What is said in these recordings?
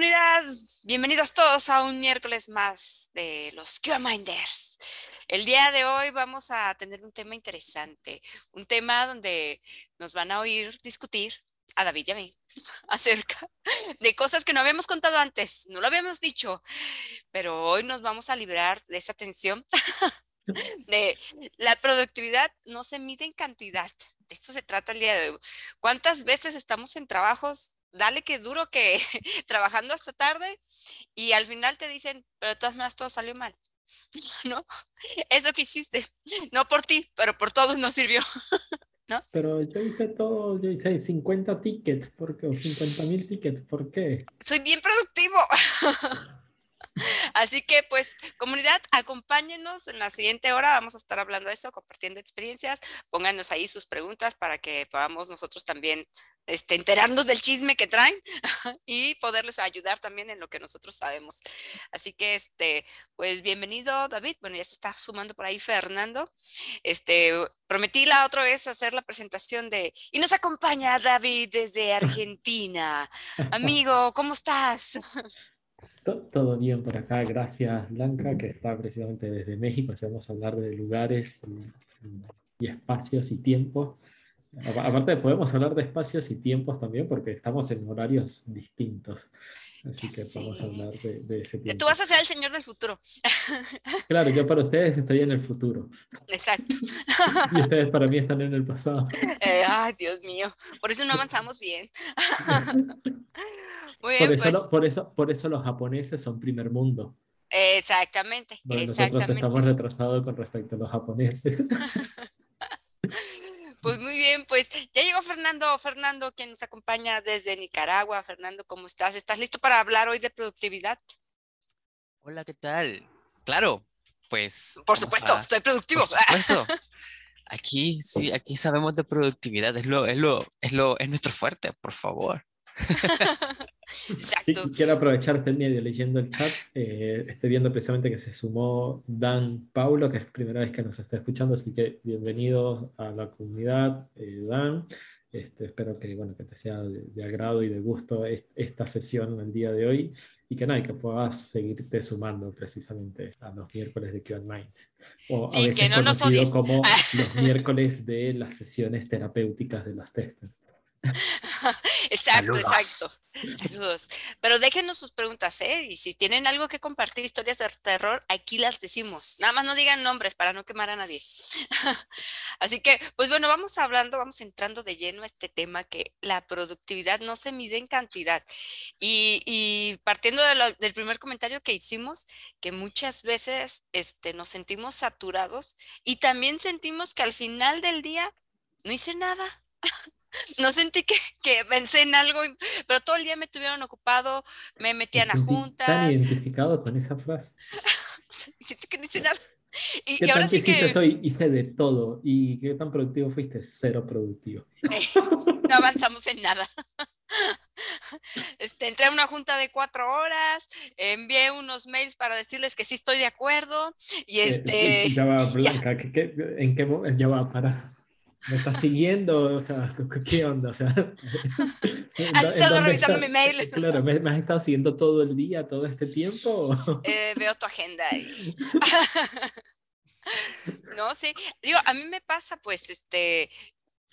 comunidad? Bienvenidos todos a un miércoles más de los Q-Minders. El día de hoy vamos a tener un tema interesante, un tema donde nos van a oír discutir a David y a mí acerca de cosas que no habíamos contado antes, no lo habíamos dicho, pero hoy nos vamos a librar de esa tensión de la productividad no se mide en cantidad. De esto se trata el día de hoy. ¿Cuántas veces estamos en trabajos dale que duro que trabajando hasta tarde y al final te dicen, pero de todas maneras todo salió mal. ¿No? Eso que hiciste, no por ti, pero por todos nos sirvió. ¿No? Pero yo hice todo, yo hice 50 tickets, ¿por qué? O 50 mil tickets, ¿por qué? Soy bien productivo. Así que pues comunidad, acompáñenos en la siguiente hora, vamos a estar hablando de eso, compartiendo experiencias, pónganos ahí sus preguntas para que podamos nosotros también este, enterarnos del chisme que traen y poderles ayudar también en lo que nosotros sabemos. Así que, este, pues bienvenido David, bueno, ya se está sumando por ahí Fernando. Este, prometí la otra vez hacer la presentación de, y nos acompaña David desde Argentina. Amigo, ¿cómo estás? Todo bien por acá, gracias Blanca, que está precisamente desde México. vamos a hablar de lugares y, espacios y tiempos. Aparte, podemos hablar de espacios y tiempos también, porque estamos en horarios distintos. Así que podemos hablar de, ese tiempo. Tú vas a ser el señor del futuro. Claro, yo para ustedes estoy en el futuro. Exacto. Y ustedes para mí están en el pasado. Eh, ay, Dios mío. Por eso no avanzamos bien. por, eso, pues por, eso, por eso los japoneses son primer mundo. Exactamente. Nosotros estamos retrasados con respecto a los japoneses. Pues muy bien, pues ya llegó Fernando, Fernando, quien nos acompaña desde Nicaragua. Fernando, ¿cómo estás? ¿Estás listo para hablar hoy de productividad? Hola, ¿qué tal? Claro, pues. Por supuesto, soy productivo. Por supuesto. Aquí sí, aquí sabemos de productividad, es lo, es lo, es lo, es nuestro fuerte, por favor. Exacto. quiero aprovechar medio leyendo el chat. Eh, estoy viendo precisamente que se sumó Dan Paulo, que es la primera vez que nos está escuchando, así que bienvenidos a la comunidad, eh, Dan. Este, espero que, bueno, que te sea de, agrado y de gusto esta sesión el día de hoy y que, nada, que puedas seguirte sumando precisamente a los miércoles de Q&A. O a veces que no conocido como los miércoles de las sesiones terapéuticas de las testers. exacto, exacto. Saludos. Pero déjenos sus preguntas, ¿eh? Y si tienen algo que compartir, historias de terror, aquí las decimos. Nada más no digan nombres para no quemar a nadie. Así que, pues bueno, vamos hablando, vamos entrando de lleno a este tema que la productividad no se mide en cantidad. Y, partiendo del primer comentario que hicimos, que muchas veces este, nos sentimos saturados y también sentimos que al final del día no hice nada. no sentí que, que pensé en algo, pero todo el día me tuvieron ocupado, me metían a juntas. ¿Están identificado con esa frase? Siento que no hice nada. Y, ¿Qué ahora sí hiciste hoy? Hice de todo. ¿Y qué tan productivo fuiste? Cero productivo. no avanzamos en nada. Este, entré a una junta de cuatro horas, envié unos mails para decirles que sí estoy de acuerdo y eh, este... ya va, Blanca, ¿en qué momento? Ya va, para me estás siguiendo, o sea, ¿qué onda? O sea, ¿Has estado revisando mi mail? Claro, ¿me, has estado siguiendo todo el día, todo este tiempo? Eh, veo tu agenda ahí. no, sí, digo, a mí me pasa, pues, este,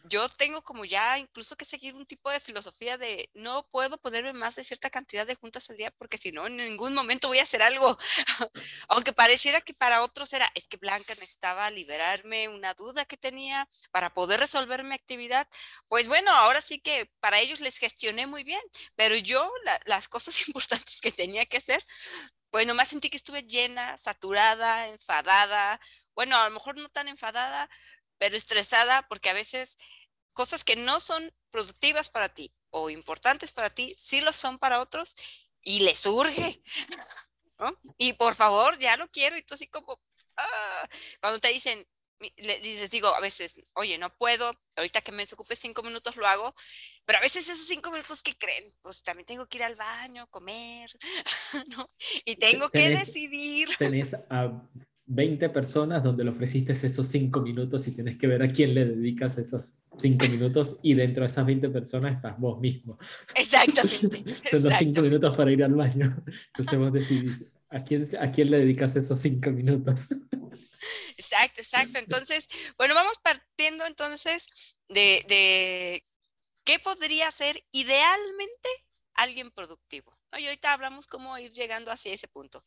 yo tengo como ya incluso que seguir un tipo de filosofía de no puedo ponerme más de cierta cantidad de juntas al día porque si no, en ningún momento voy a hacer algo. Aunque pareciera que para otros era, es que Blanca necesitaba liberarme una duda que tenía para poder resolver mi actividad. Pues bueno, ahora sí que para ellos les gestioné muy bien, pero yo las cosas importantes que tenía que hacer, pues nomás sentí que estuve llena, saturada, enfadada. Bueno, a lo mejor no tan enfadada, pero estresada porque a veces cosas que no son productivas para ti o importantes para ti, sí lo son para otros y les surge. Y por favor, ya lo quiero. Y tú así como, ah", cuando te dicen, les digo a veces, oye, no puedo, ahorita que me desocupe cinco minutos lo hago, pero a veces esos cinco minutos que creen, pues también tengo que ir al baño, comer, ¿no? Y tengo que decidir. Tenés a 20 personas donde le ofreciste esos 5 minutos y tienes que ver a quién le dedicas esos cinco minutos y dentro de esas 20 personas estás vos mismo. Exactamente. Son los cinco minutos para ir al baño. Entonces vos decidís, ¿a quién, ¿a quién le dedicas esos cinco minutos? Exacto, exacto. Entonces, bueno, vamos partiendo entonces de, de qué podría ser idealmente alguien productivo. Y ahorita hablamos cómo ir llegando hacia ese punto.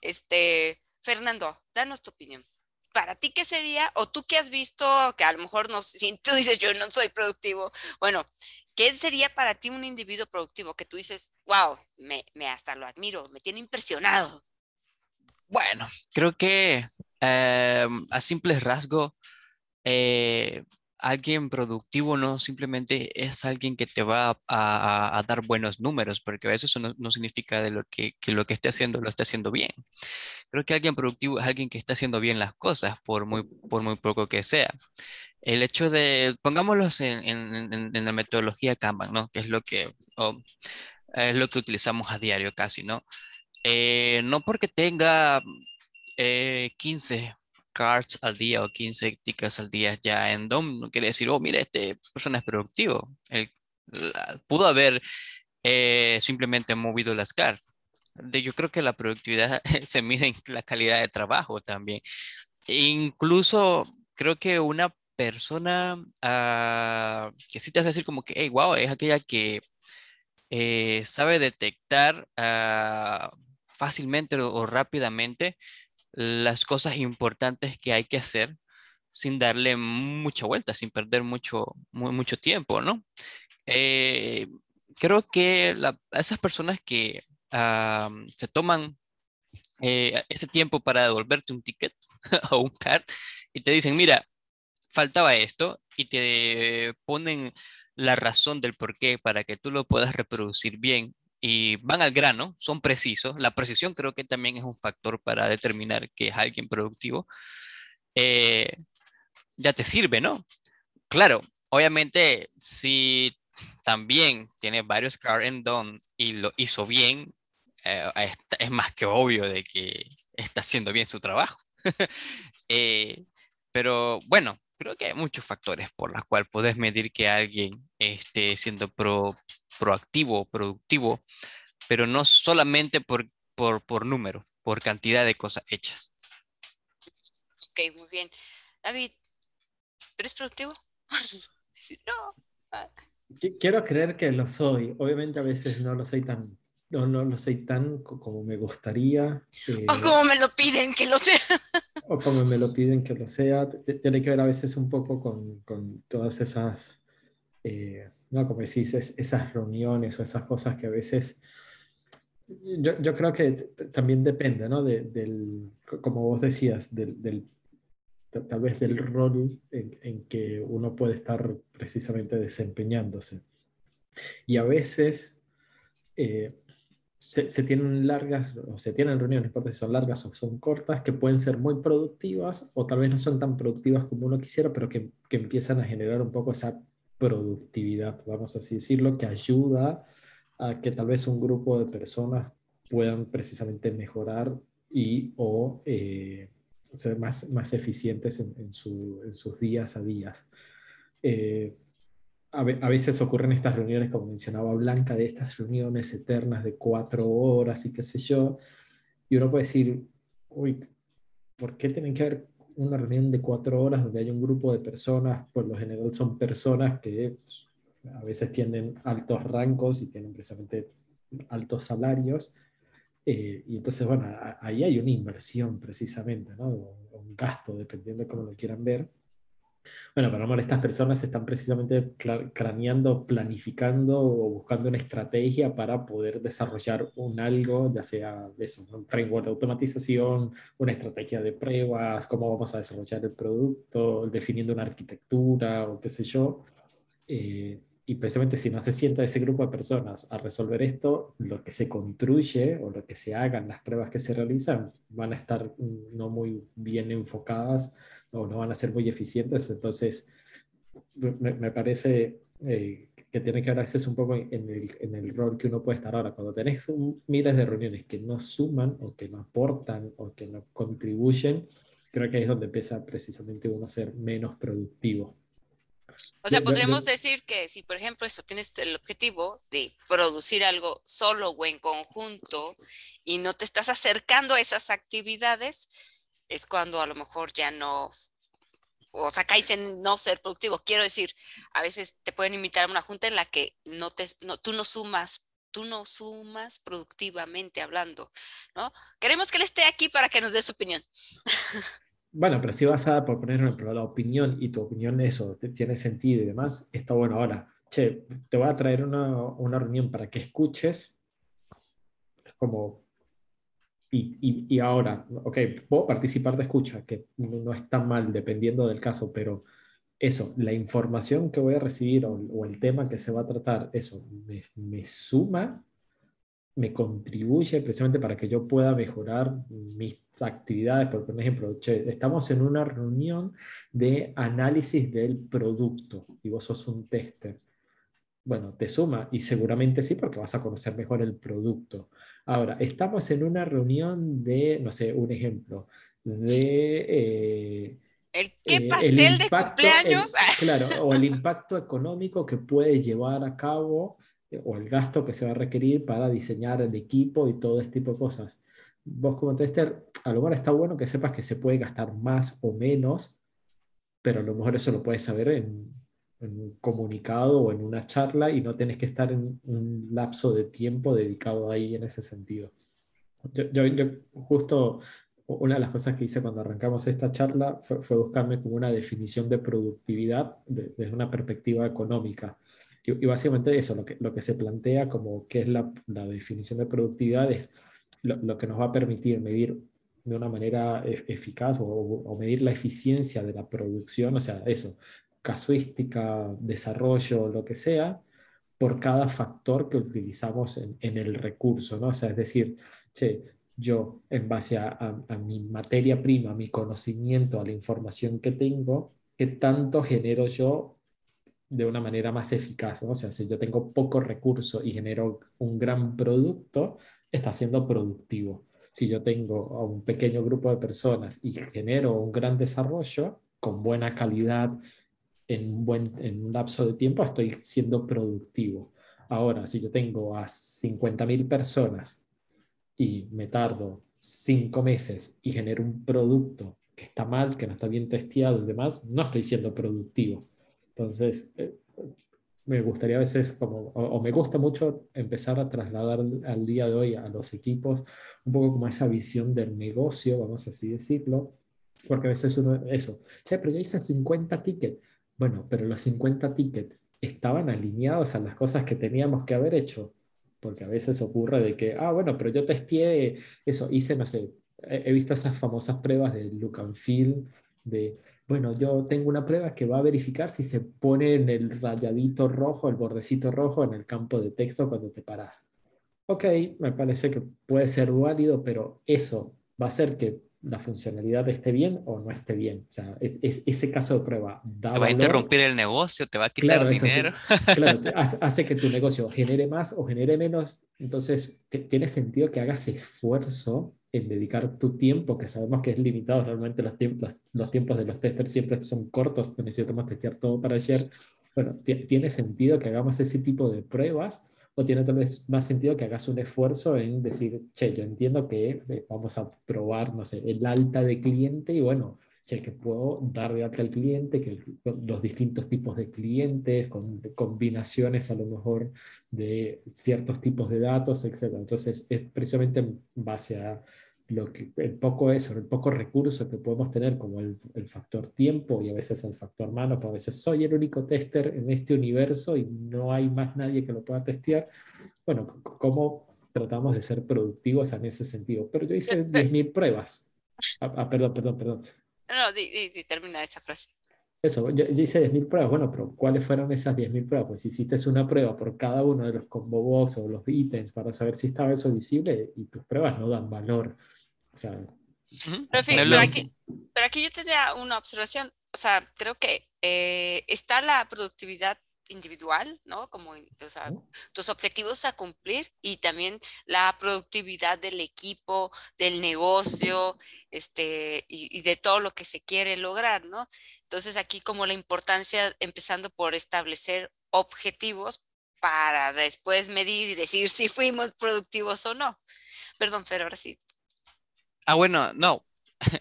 Este, Fernando, danos tu opinión. ¿Para ti qué sería? O tú que has visto, que a lo mejor no, si tú dices yo no soy productivo, bueno, ¿qué sería para ti un individuo productivo? Que tú dices, wow, me, me hasta lo admiro, me tiene impresionado. Bueno, creo que eh, a simples rasgos, eh, alguien productivo no simplemente es alguien que te va a, dar buenos números, porque a veces eso no, significa de lo que, lo que esté haciendo lo esté haciendo bien. Creo que alguien productivo es alguien que está haciendo bien las cosas, por muy, por muy poco que sea. El hecho de, pongámoslos en, la metodología Kanban, ¿no? Que es lo que, es lo que utilizamos a diario casi, ¿no? Eh, no porque tenga 15 eh, cards al día o 15 tickets al día ya en DOM, no quiere decir, oh, mira, este persona es productivo. Él pudo haber eh, simplemente movido las cards. De, yo creo que la productividad se mide en la calidad de trabajo también. incluso creo que una persona ah, que sí te hace decir como que, hey, wow, es aquella que eh, sabe detectar ah, fácilmente o rápidamente las cosas importantes que hay que hacer sin darle mucha vuelta, sin perder mucho, mucho tiempo, ¿no? Eh, creo que esas personas que se toman eh, ese tiempo para devolverte un ticket o un card y te dicen, mira, faltaba esto y te ponen la razón del por qué para que tú lo puedas reproducir bien y van al grano, son precisos. La precisión creo que también es un factor para determinar que es alguien productivo. Eh, ya te sirve, ¿no? Claro, obviamente si también tiene varios car and done y lo hizo bien, eh, es, más que obvio de que está haciendo bien su trabajo. Eh, pero bueno, creo que hay muchos factores por los cuales puedes medir que alguien esté siendo pro, proactivo, productivo, pero no solamente por, por, por número, por cantidad de cosas hechas. Ok, muy bien. David, ¿eres productivo? no. Quiero creer que lo soy. Obviamente a veces no lo soy tan, no, no lo soy tan como me gustaría. o como me lo piden que lo sea. o como me lo piden que lo sea. Tiene que ver a veces un poco con, con todas esas eh, ¿no? Como decís, esas reuniones o esas cosas que a veces... Yo, yo creo que también depende, ¿no? del, como vos decías, del, del, tal vez del rol en, en, que uno puede estar precisamente desempeñándose. Y a veces eh, se, se, tienen largas, o se tienen reuniones, no importa si son largas o son cortas, que pueden ser muy productivas o tal vez no son tan productivas como uno quisiera, pero que, que empiezan a generar un poco esa productividad, vamos a así decirlo, que ayuda a que tal vez un grupo de personas puedan precisamente mejorar y o eh, ser más, más eficientes en, sus días a días. Eh, a, veces ocurren estas reuniones, como mencionaba Blanca, de estas reuniones eternas de cuatro horas y qué sé yo, y uno puede decir, uy, ¿por qué tienen que haber una reunión de cuatro horas donde hay un grupo de personas, por lo general son personas que pues, a veces tienen altos rangos y tienen precisamente altos salarios. Eh, y entonces, bueno, ahí hay una inversión precisamente, ¿no? un gasto, dependiendo de cómo lo quieran ver. Bueno, para amor, estas personas están precisamente craneando, planificando o buscando una estrategia para poder desarrollar un algo, ya sea eso, un framework de automatización, una estrategia de pruebas, cómo vamos a desarrollar el producto, definiendo una arquitectura o qué sé yo. Eh, y precisamente si no se sienta ese grupo de personas a resolver esto, lo que se construye o lo que se hagan, las pruebas que se realizan, van a estar no muy bien enfocadas o no van a ser muy eficientes. Entonces, me, parece eh, que tiene que ver un poco en el, en el, rol que uno puede estar ahora. Cuando tenés miles de reuniones que no suman o que no aportan o que no contribuyen, creo que ahí es donde empieza precisamente uno a ser menos productivo. O sea, podríamos decir que si, por ejemplo, eso tienes el objetivo de producir algo solo o en conjunto y no te estás acercando a esas actividades, es cuando a lo mejor ya no, o sea, caes en no ser productivo. Quiero decir, a veces te pueden invitar a una junta en la que no te, no, tú no sumas tú no sumas productivamente hablando, ¿no? Queremos que él esté aquí para que nos dé su opinión. Bueno, pero si vas a dar, por poner ejemplo, la opinión y tu opinión eso tiene sentido y demás, está bueno. Ahora, che, te voy a traer una, una reunión para que escuches. Es como, y, ahora, ok, puedo participar de escucha, que no, es tan mal dependiendo del caso, pero eso, la información que voy a recibir o, el tema que se va a tratar, eso, me, suma me contribuye precisamente para que yo pueda mejorar mis actividades. Por ejemplo, estamos en una reunión de análisis del producto y vos sos un tester. Bueno, te suma y seguramente sí porque vas a conocer mejor el producto. Ahora, estamos en una reunión de, no sé, un ejemplo, de... Eh, ¿El qué eh, pastel de cumpleaños? claro, o el impacto económico que puede llevar a cabo o el gasto que se va a requerir para diseñar el equipo y todo este tipo de cosas. Vos como tester, a lo mejor está bueno que sepas que se puede gastar más o menos, pero a lo mejor eso lo puedes saber en, un comunicado o en una charla y no tienes que estar en un lapso de tiempo dedicado ahí en ese sentido. Yo, yo, justo una de las cosas que hice cuando arrancamos esta charla fue, fue buscarme como una definición de productividad desde una perspectiva económica. Y, básicamente eso, lo que, lo que se plantea como que es la, la definición de productividad es lo, lo, que nos va a permitir medir de una manera e, eficaz o, o, medir la eficiencia de la producción, o sea, eso, casuística, desarrollo, lo que sea, por cada factor que utilizamos en, el recurso, ¿no? O sea, es decir, che, yo en base a, a, a, mi materia prima, a mi conocimiento, a la información que tengo, qué tanto genero yo de una manera más eficaz. ¿no? O sea, si yo tengo poco recurso y genero un gran producto, está siendo productivo. Si yo tengo a un pequeño grupo de personas y genero un gran desarrollo con buena calidad en un, buen, en un lapso de tiempo, estoy siendo productivo. Ahora, si yo tengo a 50.000 personas y me tardo cinco meses y genero un producto que está mal, que no está bien testeado y demás, no estoy siendo productivo. Entonces, eh, me gustaría a veces, como, o, me gusta mucho empezar a trasladar al día de hoy a los equipos un poco como esa visión del negocio, vamos así decirlo, porque a veces uno, eso, che, pero yo hice 50 tickets. Bueno, pero los 50 tickets estaban alineados a las cosas que teníamos que haber hecho, porque a veces ocurre de que, ah, bueno, pero yo testé eso, hice, no sé, he, visto esas famosas pruebas de look and feel, de bueno, yo tengo una prueba que va a verificar si se pone en el rayadito rojo, el bordecito rojo en el campo de texto cuando te paras. Ok, me parece que puede ser válido, pero eso va a hacer que la funcionalidad esté bien o no esté bien. O sea, es, ese caso de prueba da te va a interrumpir el negocio, te va a quitar dinero. claro, hace que tu negocio genere más o genere menos. Entonces, tiene sentido que hagas esfuerzo en dedicar tu tiempo, que sabemos que es limitado, realmente los, tiempos, los tiempos de los testers siempre son cortos, necesitamos testear todo para ayer. Bueno, ¿tiene sentido que hagamos ese tipo de pruebas? ¿O tiene tal vez más sentido que hagas un esfuerzo en decir, che, yo entiendo que eh, vamos a probar, no sé, el alta de cliente y bueno, che, que puedo dar de alta al cliente, que los distintos tipos de clientes, con combinaciones a lo mejor de ciertos tipos de datos, etc. Entonces, es precisamente en base a lo que, el poco eso, el poco recurso que podemos tener como el, el, factor tiempo y a veces el factor mano, porque a veces soy el único tester en este universo y no hay más nadie que lo pueda testear. Bueno, ¿cómo tratamos de ser productivos en ese sentido? Pero yo hice 10.000 pruebas. Ah, ah, perdón, perdón, perdón. No, di, di, termina esa frase. Eso, yo, yo hice 10.000 pruebas. Bueno, pero ¿cuáles fueron esas 10.000 pruebas? Pues hiciste una prueba por cada uno de los combo box o los ítems para saber si estaba eso visible y tus pruebas no dan valor pero, aquí, pero, aquí, yo tendría una observación. O sea, creo que eh, está la productividad individual, ¿no? Como, o sea, tus objetivos a cumplir y también la productividad del equipo, del negocio, este, y, de todo lo que se quiere lograr, ¿no? Entonces aquí como la importancia, empezando por establecer objetivos para después medir y decir si fuimos productivos o no. Perdón, pero ahora sí. Ah, bueno, no.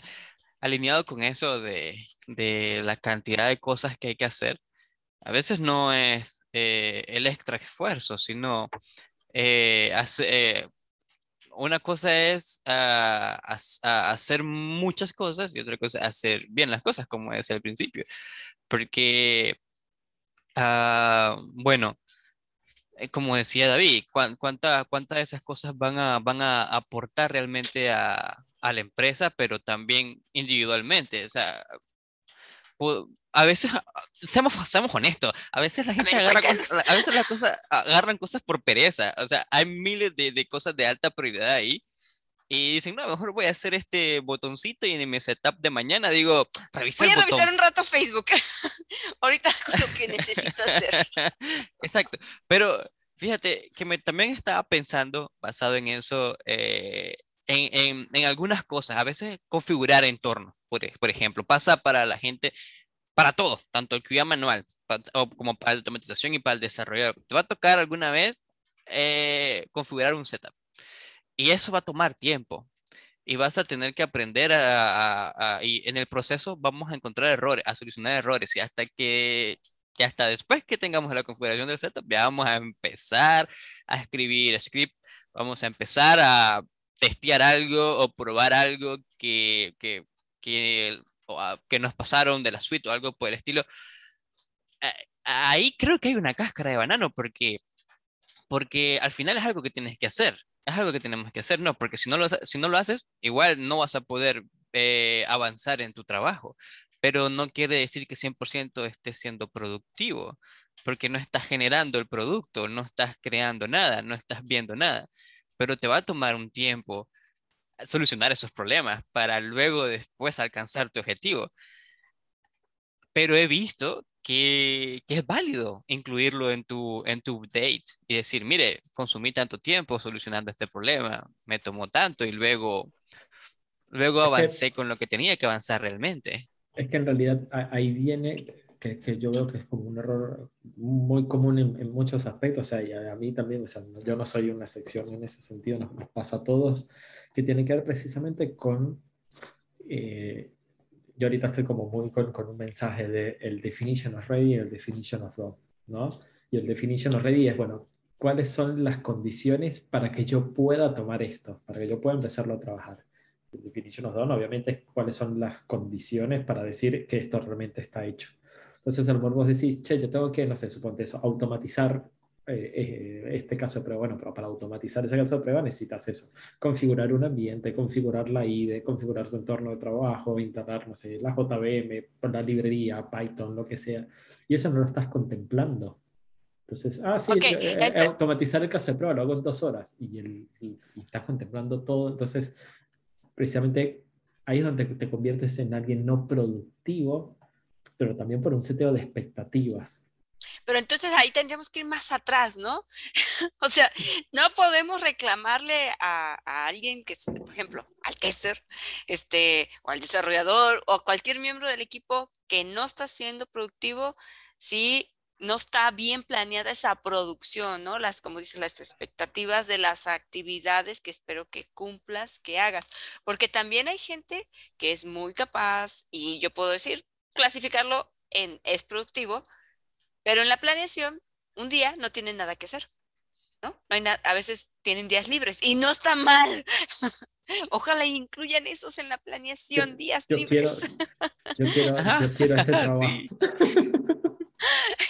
Alineado con eso de, de la cantidad de cosas que hay que hacer, a veces no es eh, el extra esfuerzo, sino eh, eh, una cosa es ah, hacer muchas cosas y otra cosa es hacer bien las cosas, como es al principio. Porque, ah, bueno, como decía David, ¿cuántas de esas cosas van a, van a aportar realmente a, a la empresa, pero también individualmente? O sea, a veces, seamos, seamos honestos, a veces la gente agarra cosas, a veces las cosas agarran cosas por pereza, o sea, hay miles de, de, cosas de alta prioridad ahí y dicen, no, mejor voy a hacer este botoncito y en mi setup de mañana digo, revisa Voy a revisar un rato Facebook, ahorita lo que necesito hacer. Exacto, pero fíjate que me, también estaba pensando, basado en eso, eh, en, en, en, algunas cosas, a veces configurar entornos por, ejemplo, pasa para la gente, para todo, tanto el QA manual como para la automatización y para el desarrollo. Te va a tocar alguna vez eh, configurar un setup. Y eso va a tomar tiempo. Y vas a tener que aprender a, y en el proceso vamos a encontrar errores, a solucionar errores. Y hasta que, y hasta después que tengamos la configuración del setup, ya vamos a empezar a escribir script, vamos a empezar a testear algo o probar algo que, que que, que nos pasaron de la suite o algo por el estilo. Ahí creo que hay una cáscara de banano porque, porque al final es algo que tienes que hacer. Es algo que tenemos que hacer, no, porque si no lo, si no lo haces, igual no vas a poder eh, avanzar en tu trabajo. Pero no quiere decir que 100% estés siendo productivo, porque no estás generando el producto, no estás creando nada, no estás viendo nada. Pero te va a tomar un tiempo solucionar esos problemas para luego después alcanzar tu objetivo. Pero he visto que, que, es válido incluirlo en tu, en tu date y decir, mire, consumí tanto tiempo solucionando este problema, me tomó tanto y luego, luego avancé con lo que tenía que avanzar realmente. Es que en realidad ahí viene que, que yo veo que es como un error muy común en, en muchos aspectos, o sea, y a, mí también, o sea, yo no soy una excepción en ese sentido, nos, nos pasa a todos, que tiene que ver precisamente con, eh, yo ahorita estoy como muy con, con, un mensaje de el definition of ready y el definition of done, ¿no? Y el definition of ready es, bueno, ¿cuáles son las condiciones para que yo pueda tomar esto, para que yo pueda empezarlo a trabajar? El definition of done, obviamente, es cuáles son las condiciones para decir que esto realmente está hecho. Entonces, a lo mejor vos decís, che, yo tengo que, no sé, suponte eso, automatizar eh, eh, este caso de prueba, bueno, pero para automatizar ese caso de prueba necesitas eso, configurar un ambiente, configurar la IDE, configurar su entorno de trabajo, instalar, no sé, la JVM, la librería, Python, lo que sea, y eso no lo estás contemplando. Entonces, ah, sí, eh, automatizar el caso de prueba lo hago en dos horas y, el, y, estás contemplando todo. Entonces, precisamente ahí es donde te conviertes en alguien no productivo, pero también por un seteo de expectativas. Pero entonces ahí tendríamos que ir más atrás, ¿no? o sea, no podemos reclamarle a, alguien que por ejemplo, al tester, este, o al desarrollador, o a cualquier miembro del equipo que no está siendo productivo si no está bien planeada esa producción, ¿no? Las, como dices, las expectativas de las actividades que espero que cumplas, que hagas. Porque también hay gente que es muy capaz y yo puedo decir, clasificarlo en es productivo, pero en la planeación, un día no tienen nada que hacer, ¿no? no hay nada, a veces tienen días libres y no está mal. Ojalá incluyan esos en la planeación, días libres. yo, quiero, yo quiero ese trabajo.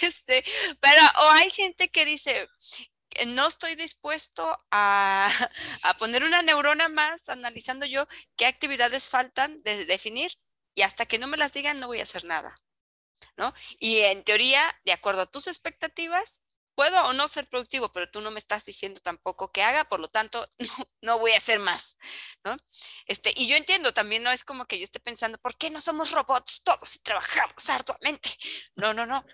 Este, pero o hay gente que dice, no estoy dispuesto a, a, poner una neurona más analizando yo qué actividades faltan de definir y hasta que no me las digan no voy a hacer nada. ¿no? Y en teoría, de acuerdo a tus expectativas, puedo o no ser productivo, pero tú no me estás diciendo tampoco que haga, por lo tanto, no, voy a hacer más, ¿no? Este, y yo entiendo, también no es como que yo esté pensando, ¿por qué no somos robots todos y trabajamos arduamente? No, no, no.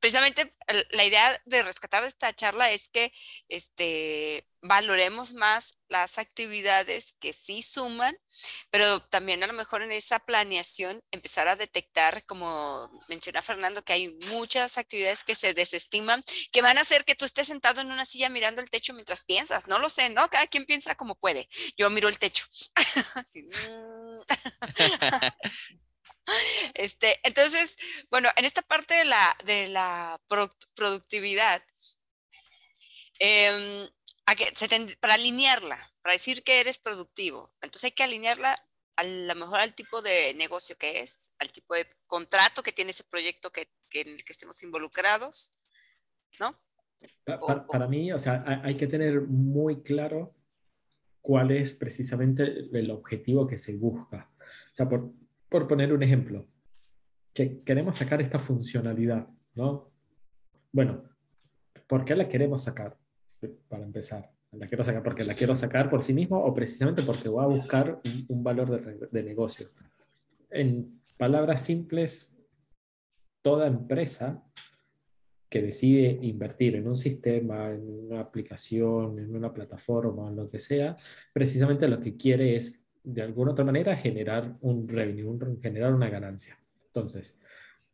Precisamente la idea de rescatar esta charla es que este, valoremos más las actividades que sí suman, pero también a lo mejor en esa planeación empezar a detectar, como menciona Fernando, que hay muchas actividades que se desestiman, que van a hacer que tú estés sentado en una silla mirando el techo mientras piensas. No lo sé, ¿no? Cada quien piensa como puede. Yo miro el techo. Mm. Este, entonces, bueno, en esta parte de la, de la productividad, em, para alinearla, para decir que eres productivo, entonces hay que alinearla a lo mejor al tipo de negocio que es, al tipo de contrato que tiene ese proyecto que, en el que estemos involucrados, ¿no? Para, mí, o sea, hay que tener muy claro cuál es precisamente el objetivo que se busca. O sea, por, por poner un ejemplo, que queremos sacar esta funcionalidad, ¿no? Bueno, ¿por qué la queremos sacar? Para empezar, la quiero sacar porque la quiero sacar por sí mismo o precisamente porque voy a buscar un, valor de, de negocio. En palabras simples, toda empresa que decide invertir en un sistema, en una aplicación, en una plataforma, en lo que sea, precisamente lo que quiere es de alguna otra manera generar un revenue, generar una ganancia. Entonces,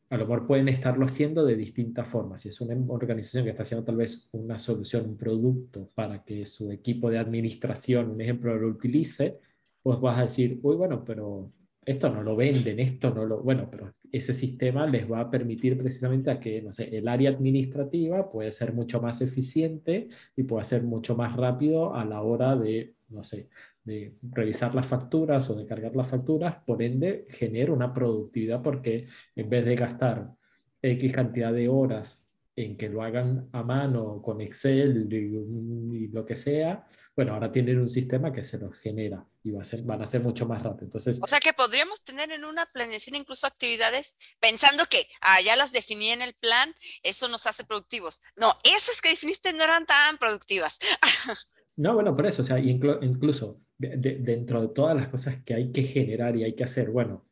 a lo mejor pueden estarlo haciendo de distintas formas. Si es una organización que está haciendo tal vez una solución, un producto para que su equipo de administración, un ejemplo, lo utilice, pues vas a decir, uy, bueno, pero esto no lo venden, esto no lo, bueno, pero ese sistema les va a permitir precisamente a que, no sé, el área administrativa puede ser mucho más eficiente y puede ser mucho más rápido a la hora de, no sé, de revisar las facturas o de cargar las facturas, por ende genera una productividad porque en vez de gastar X cantidad de horas en que lo hagan a mano con Excel y, lo que sea, bueno, ahora tienen un sistema que se los genera y va a ser, van a ser mucho más rápido. Entonces, o sea que podríamos tener en una planeación incluso actividades pensando que ah, ya las definí en el plan, eso nos hace productivos. No, esas que definiste no eran tan productivas. No, bueno, por eso, o sea, incluso dentro de todas las cosas que hay que generar y hay que hacer, bueno,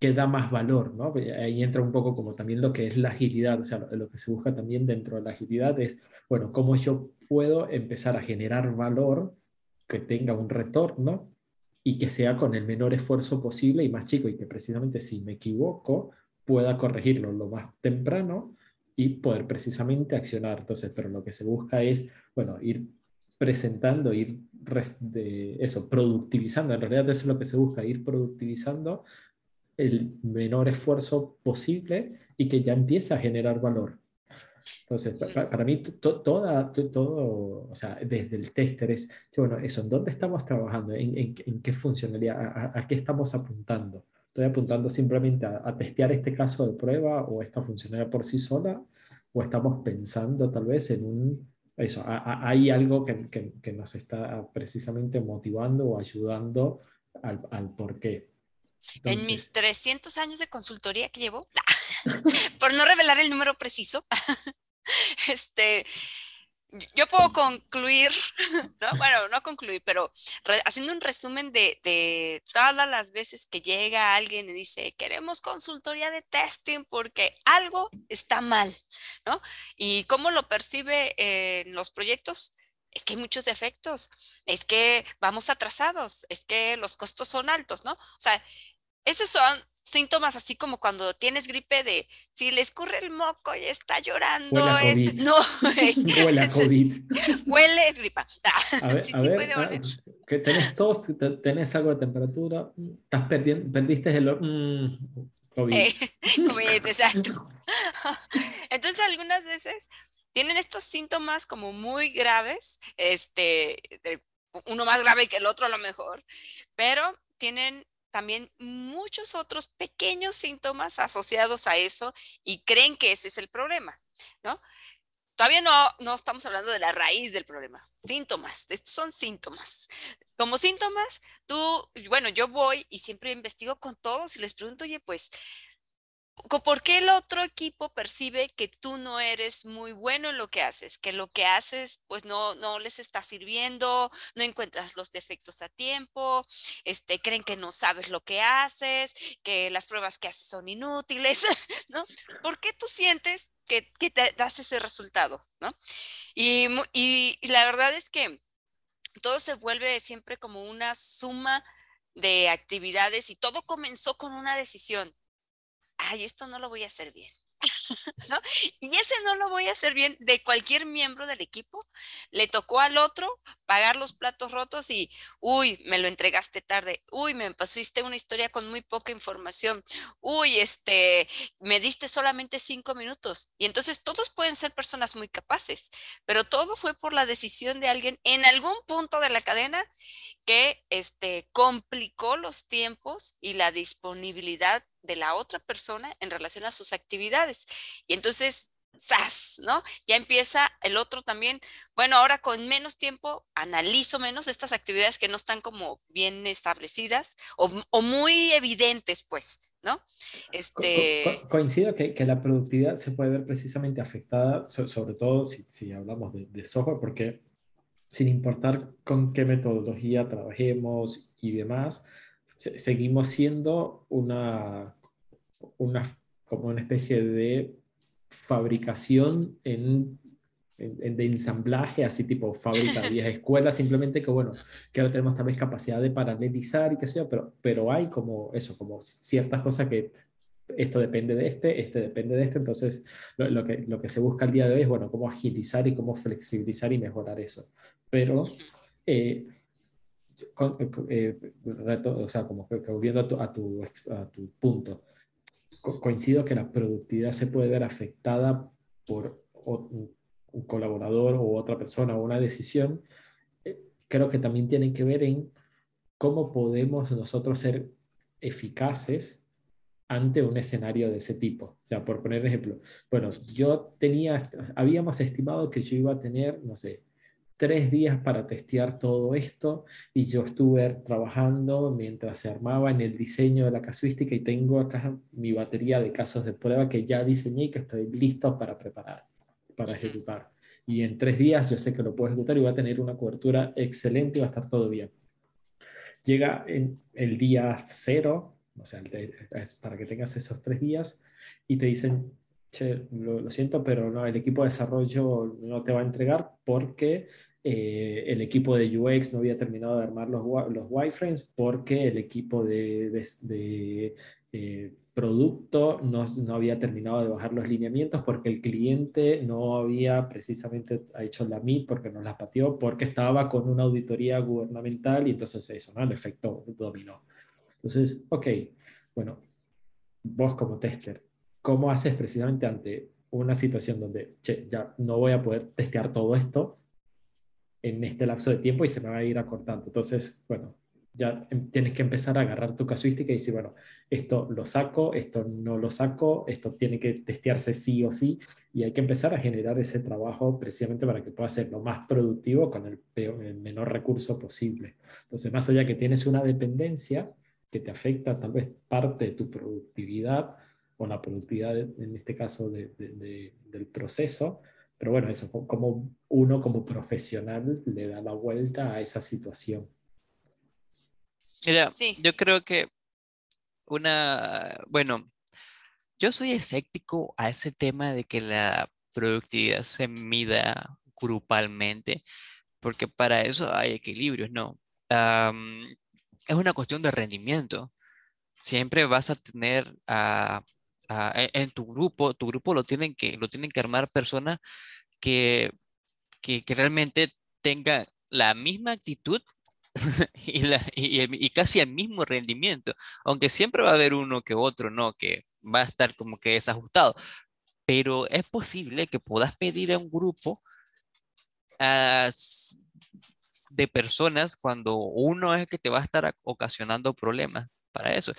¿qué da más valor? ¿no? Ahí entra un poco como también lo que es la agilidad, o sea, lo, que se busca también dentro de la agilidad es, bueno, cómo yo puedo empezar a generar valor que tenga un retorno y que sea con el menor esfuerzo posible y más chico y que precisamente si me equivoco pueda corregirlo lo más temprano y poder precisamente accionar. Entonces, pero lo que se busca es, bueno, ir presentando, ir de eso, productivizando. En realidad eso es lo que se busca, ir productivizando el menor esfuerzo posible y que ya empiece a generar valor. Entonces, para, mí, toda, todo, o sea, desde el tester es, bueno, eso, ¿en dónde estamos trabajando? ¿En, en, qué funcionalidad? ¿A, qué estamos apuntando? ¿Estoy apuntando simplemente a, a, testear este caso de prueba o esta funcionalidad por sí sola? ¿O estamos pensando tal vez en un eso, hay algo que, que, nos está precisamente motivando o ayudando al, al por qué. en mis 300 años de consultoría que llevo, por no revelar el número preciso, este, yo puedo concluir, ¿no? bueno, no concluir, pero haciendo un resumen de, de, todas las veces que llega alguien y dice, queremos consultoría de testing porque algo está mal, ¿no? Y cómo lo percibe en los proyectos, es que hay muchos defectos, es que vamos atrasados, es que los costos son altos, ¿no? O sea, esos son síntomas así como cuando tienes gripe de si le escurre el moco y está llorando. Es, no, huele a COVID. Huele es gripa. A ver, sí, a sí ver, que tenés tos, tenés algo de temperatura, estás perdiendo, perdiste el mm, COVID. Eh, COVID, exacto. Entonces algunas veces tienen estos síntomas como muy graves, este, uno más grave que el otro a lo mejor, pero tienen también muchos otros pequeños síntomas asociados a eso y creen que ese es el problema, ¿no? Todavía no, no estamos hablando de la raíz del problema, síntomas, estos son síntomas. Como síntomas, tú, bueno, yo voy y siempre investigo con todos y les pregunto, oye, pues, ¿Por qué el otro equipo percibe que tú no eres muy bueno en lo que haces? Que lo que haces pues no, no les está sirviendo, no encuentras los defectos a tiempo, este, creen que no sabes lo que haces, que las pruebas que haces son inútiles, ¿no? ¿Por qué tú sientes que, que te das ese resultado, ¿no? Y, y, y la verdad es que todo se vuelve siempre como una suma de actividades y todo comenzó con una decisión ay, esto no lo voy a hacer bien. Y ese no lo voy a hacer bien de cualquier miembro del equipo. Le tocó al otro pagar los platos rotos y, uy, me lo entregaste tarde, uy, me pusiste una historia con muy poca información, uy, este, me diste solamente cinco minutos. Y entonces todos pueden ser personas muy capaces, pero todo fue por la decisión de alguien en algún punto de la cadena que este, complicó los tiempos y la disponibilidad de la otra persona en relación a sus actividades. Y entonces, ¡zas! ¿no? Ya empieza el otro también, bueno, ahora con menos tiempo analizo menos estas actividades que no están como bien establecidas o, muy evidentes, pues, ¿no? Este... coincido que, la productividad se puede ver precisamente afectada, sobre todo si, hablamos de, software, porque sin importar con qué metodología trabajemos y demás, seguimos siendo una una, como una especie de fabricación en, de ensamblaje, así tipo fábrica de vieja escuela, simplemente que bueno, que ahora tenemos tal vez capacidad de paralelizar y qué sé yo, pero, pero hay como eso, como ciertas cosas que esto depende de este, este depende de este, entonces lo, que, lo que se busca el día de hoy es, bueno, cómo agilizar y cómo flexibilizar y mejorar eso. Pero, eh, eh, o sea, como que, volviendo a tu, a tu, a tu punto, coincido que la productividad se puede ver afectada por un colaborador o otra persona o una decisión, eh, creo que también tienen que ver en cómo podemos nosotros ser eficaces ante un escenario de ese tipo. O sea, por poner ejemplo, bueno, yo tenía, habíamos estimado que yo iba a tener, no sé, tres días para testear todo esto y yo estuve trabajando mientras se armaba en el diseño de la casuística y tengo acá mi batería de casos de prueba que ya diseñé y que estoy listo para preparar, para ejecutar. Y en tres días yo sé que lo puedo ejecutar y va a tener una cobertura excelente y va a estar todo bien. Llega en el día cero, o sea, es para que tengas esos tres días y te dicen, che, lo, lo, siento, pero no, el equipo de desarrollo no te va a entregar porque eh, el equipo de UX no había terminado de armar los, los wireframes porque el equipo de, de, eh, producto no, no, había terminado de bajar los lineamientos porque el cliente no había precisamente hecho la MIT porque no las pateó, porque estaba con una auditoría gubernamental y entonces eso, ¿no? El efecto dominó. Entonces, ok, bueno, vos como tester, ¿cómo haces precisamente ante una situación donde, che, ya no voy a poder testear todo esto? en este lapso de tiempo y se me va a ir acortando. Entonces, bueno, ya em, tienes que empezar a agarrar tu casuística y decir, bueno, esto lo saco, esto no lo saco, esto tiene que testearse sí o sí, y hay que empezar a generar ese trabajo precisamente para que pueda ser lo más productivo con el, el menor recurso posible. Entonces, más allá que tienes una dependencia que te afecta tal vez parte de tu productividad o la productividad, en este caso, del proceso, pero bueno, eso, como uno como profesional le da la vuelta a esa situación. Mira, yo creo que una, bueno, yo soy escéptico a ese tema de que la productividad se mida grupalmente, porque para eso hay equilibrios, ¿no? es una cuestión de rendimiento. Siempre vas a tener a e, en tu grupo, tu grupo lo tienen que, lo tienen que armar personas que, que, realmente tengan la misma actitud y, la, y, casi el mismo rendimiento, aunque siempre va a haber uno que otro, ¿no? Que va a estar como que desajustado, pero es posible que puedas pedir a un grupo ah, de personas cuando uno es el que te va a estar ocasionando problemas para eso.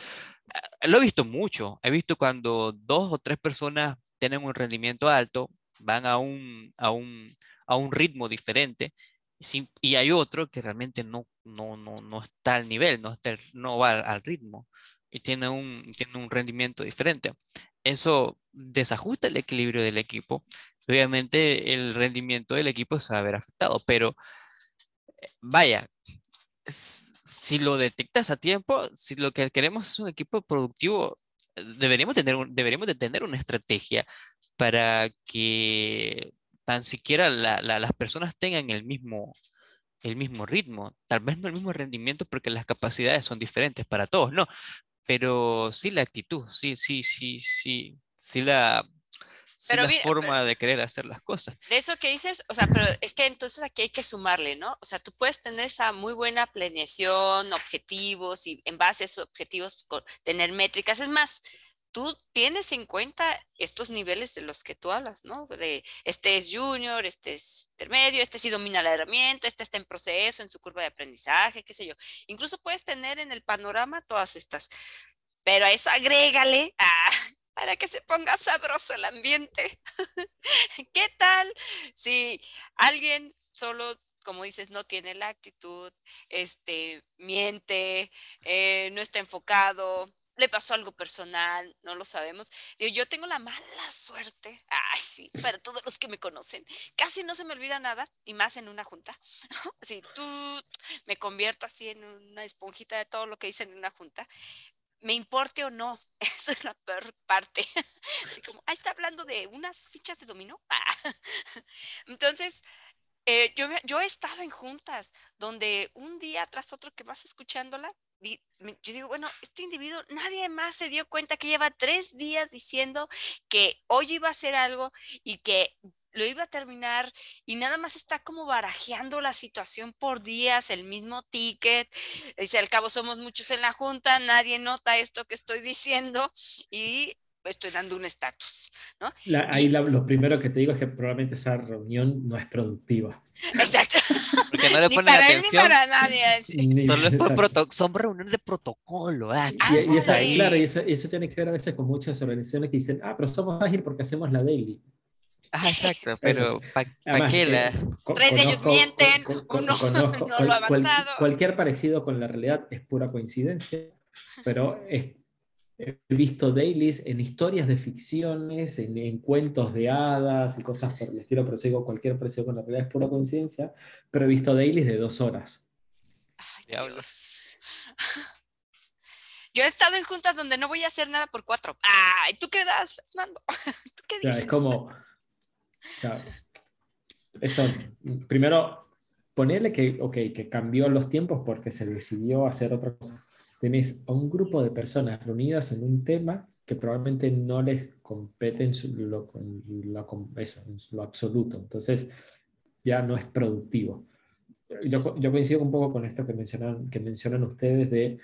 Ah, lo he visto mucho. He visto cuando dos o tres personas tienen un rendimiento alto, van a un, a un, a un ritmo diferente y hay otro que realmente no, no, no, no está al nivel, no, está, no va al, ritmo y tiene un, tiene un rendimiento diferente. eso desajusta el equilibrio del equipo. Obviamente el rendimiento del equipo se va a ver afectado, pero eh, vaya, si lo detectas a tiempo, si lo que queremos es un equipo productivo, deberíamos, tener deberíamos de tener una estrategia para que tan siquiera las personas tengan el mismo, el mismo ritmo, tal vez no el mismo rendimiento porque las capacidades son diferentes para todos, no, pero sí la actitud, sí, sí, sí, sí, sí la, la forma de querer hacer las cosas. De eso que dices, o sea, pero es que entonces aquí hay que sumarle, ¿no? O sea, tú puedes tener esa muy buena planeación, objetivos y en base a esos objetivos tener métricas. Es más, tú tienes en cuenta estos niveles de los que tú hablas, ¿no? De este es junior, este es intermedio, este sí domina la herramienta, este está en proceso, en su curva de aprendizaje, qué sé yo. Incluso puedes tener en el panorama todas estas, pero a eso agrégale ah, para que se ponga sabroso el ambiente. ¿Qué tal si alguien solo como dices, no tiene la actitud, este, miente, eh, no está enfocado, le pasó algo personal, no lo sabemos. yo tengo la mala suerte, ay sí, para todos los que me conocen, casi no se me olvida nada, y más en una junta. Así, tú, me convierto así en una esponjita de todo lo que dicen en una junta. Me importe o no, esa es la peor parte. Así como, ah, está hablando de unas fichas de dominó. Entonces, eh, yo, yo he estado en juntas donde un día tras otro que vas escuchándola, yo digo, bueno, este individuo, nadie más se dio cuenta que lleva tres días diciendo que hoy iba a hacer algo y que lo iba a terminar y nada más está como barajeando la situación por días, el mismo ticket. Dice, al cabo somos muchos en la junta, nadie nota esto que estoy diciendo y estoy dando un estatus. ¿no? ahí lo primero que te digo es que probablemente esa reunión no es productiva. Exacto. Porque no le ponen para atención. Él ni para nadie. Solo es por son reuniones de protocolo. Ah, y, eso, claro, y eso, eso, tiene que ver a veces con muchas organizaciones que dicen, ah, pero somos ágil porque hacemos la daily. Ah, exacto, pero ¿para qué la...? Tres de ellos mienten, uno no lo ha avanzado. cualquier parecido con la realidad es pura coincidencia, pero es, he visto dailies en historias de ficciones, en, cuentos de hadas y cosas por el estilo, pero sigo cualquier precio con la realidad es pura coincidencia, pero he visto dailies de dos horas. Ay, diablos. Yo he estado en juntas donde no voy a hacer nada por cuatro. Ay, ¿tú qué das, Fernando? ¿Tú qué dices? es como... eso, primero, ponerle que, okay, que cambió los tiempos porque se decidió hacer otra cosa tenés a un grupo de personas reunidas en un tema que probablemente no les compete en, lo, eso, en lo absoluto. Entonces, ya no es productivo. Yo, yo, coincido un poco con esto que mencionan, que mencionan ustedes de,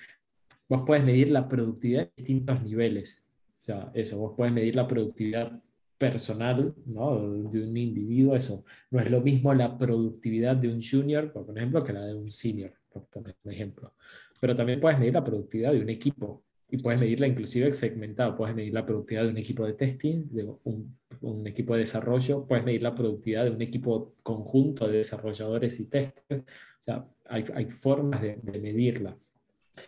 vos puedes medir la productividad en distintos niveles. O sea, eso, vos puedes medir la productividad personal ¿no? de un individuo, eso. No es lo mismo la productividad de un junior, por ejemplo, que la de un senior, por poner un ejemplo pero también puedes medir la productividad de un equipo y puedes medirla inclusive segmentado. Puedes medir la productividad de un equipo de testing, de un, un, equipo de desarrollo, puedes medir la productividad de un equipo conjunto de desarrolladores y testers. O sea, hay, hay formas de, de medirla.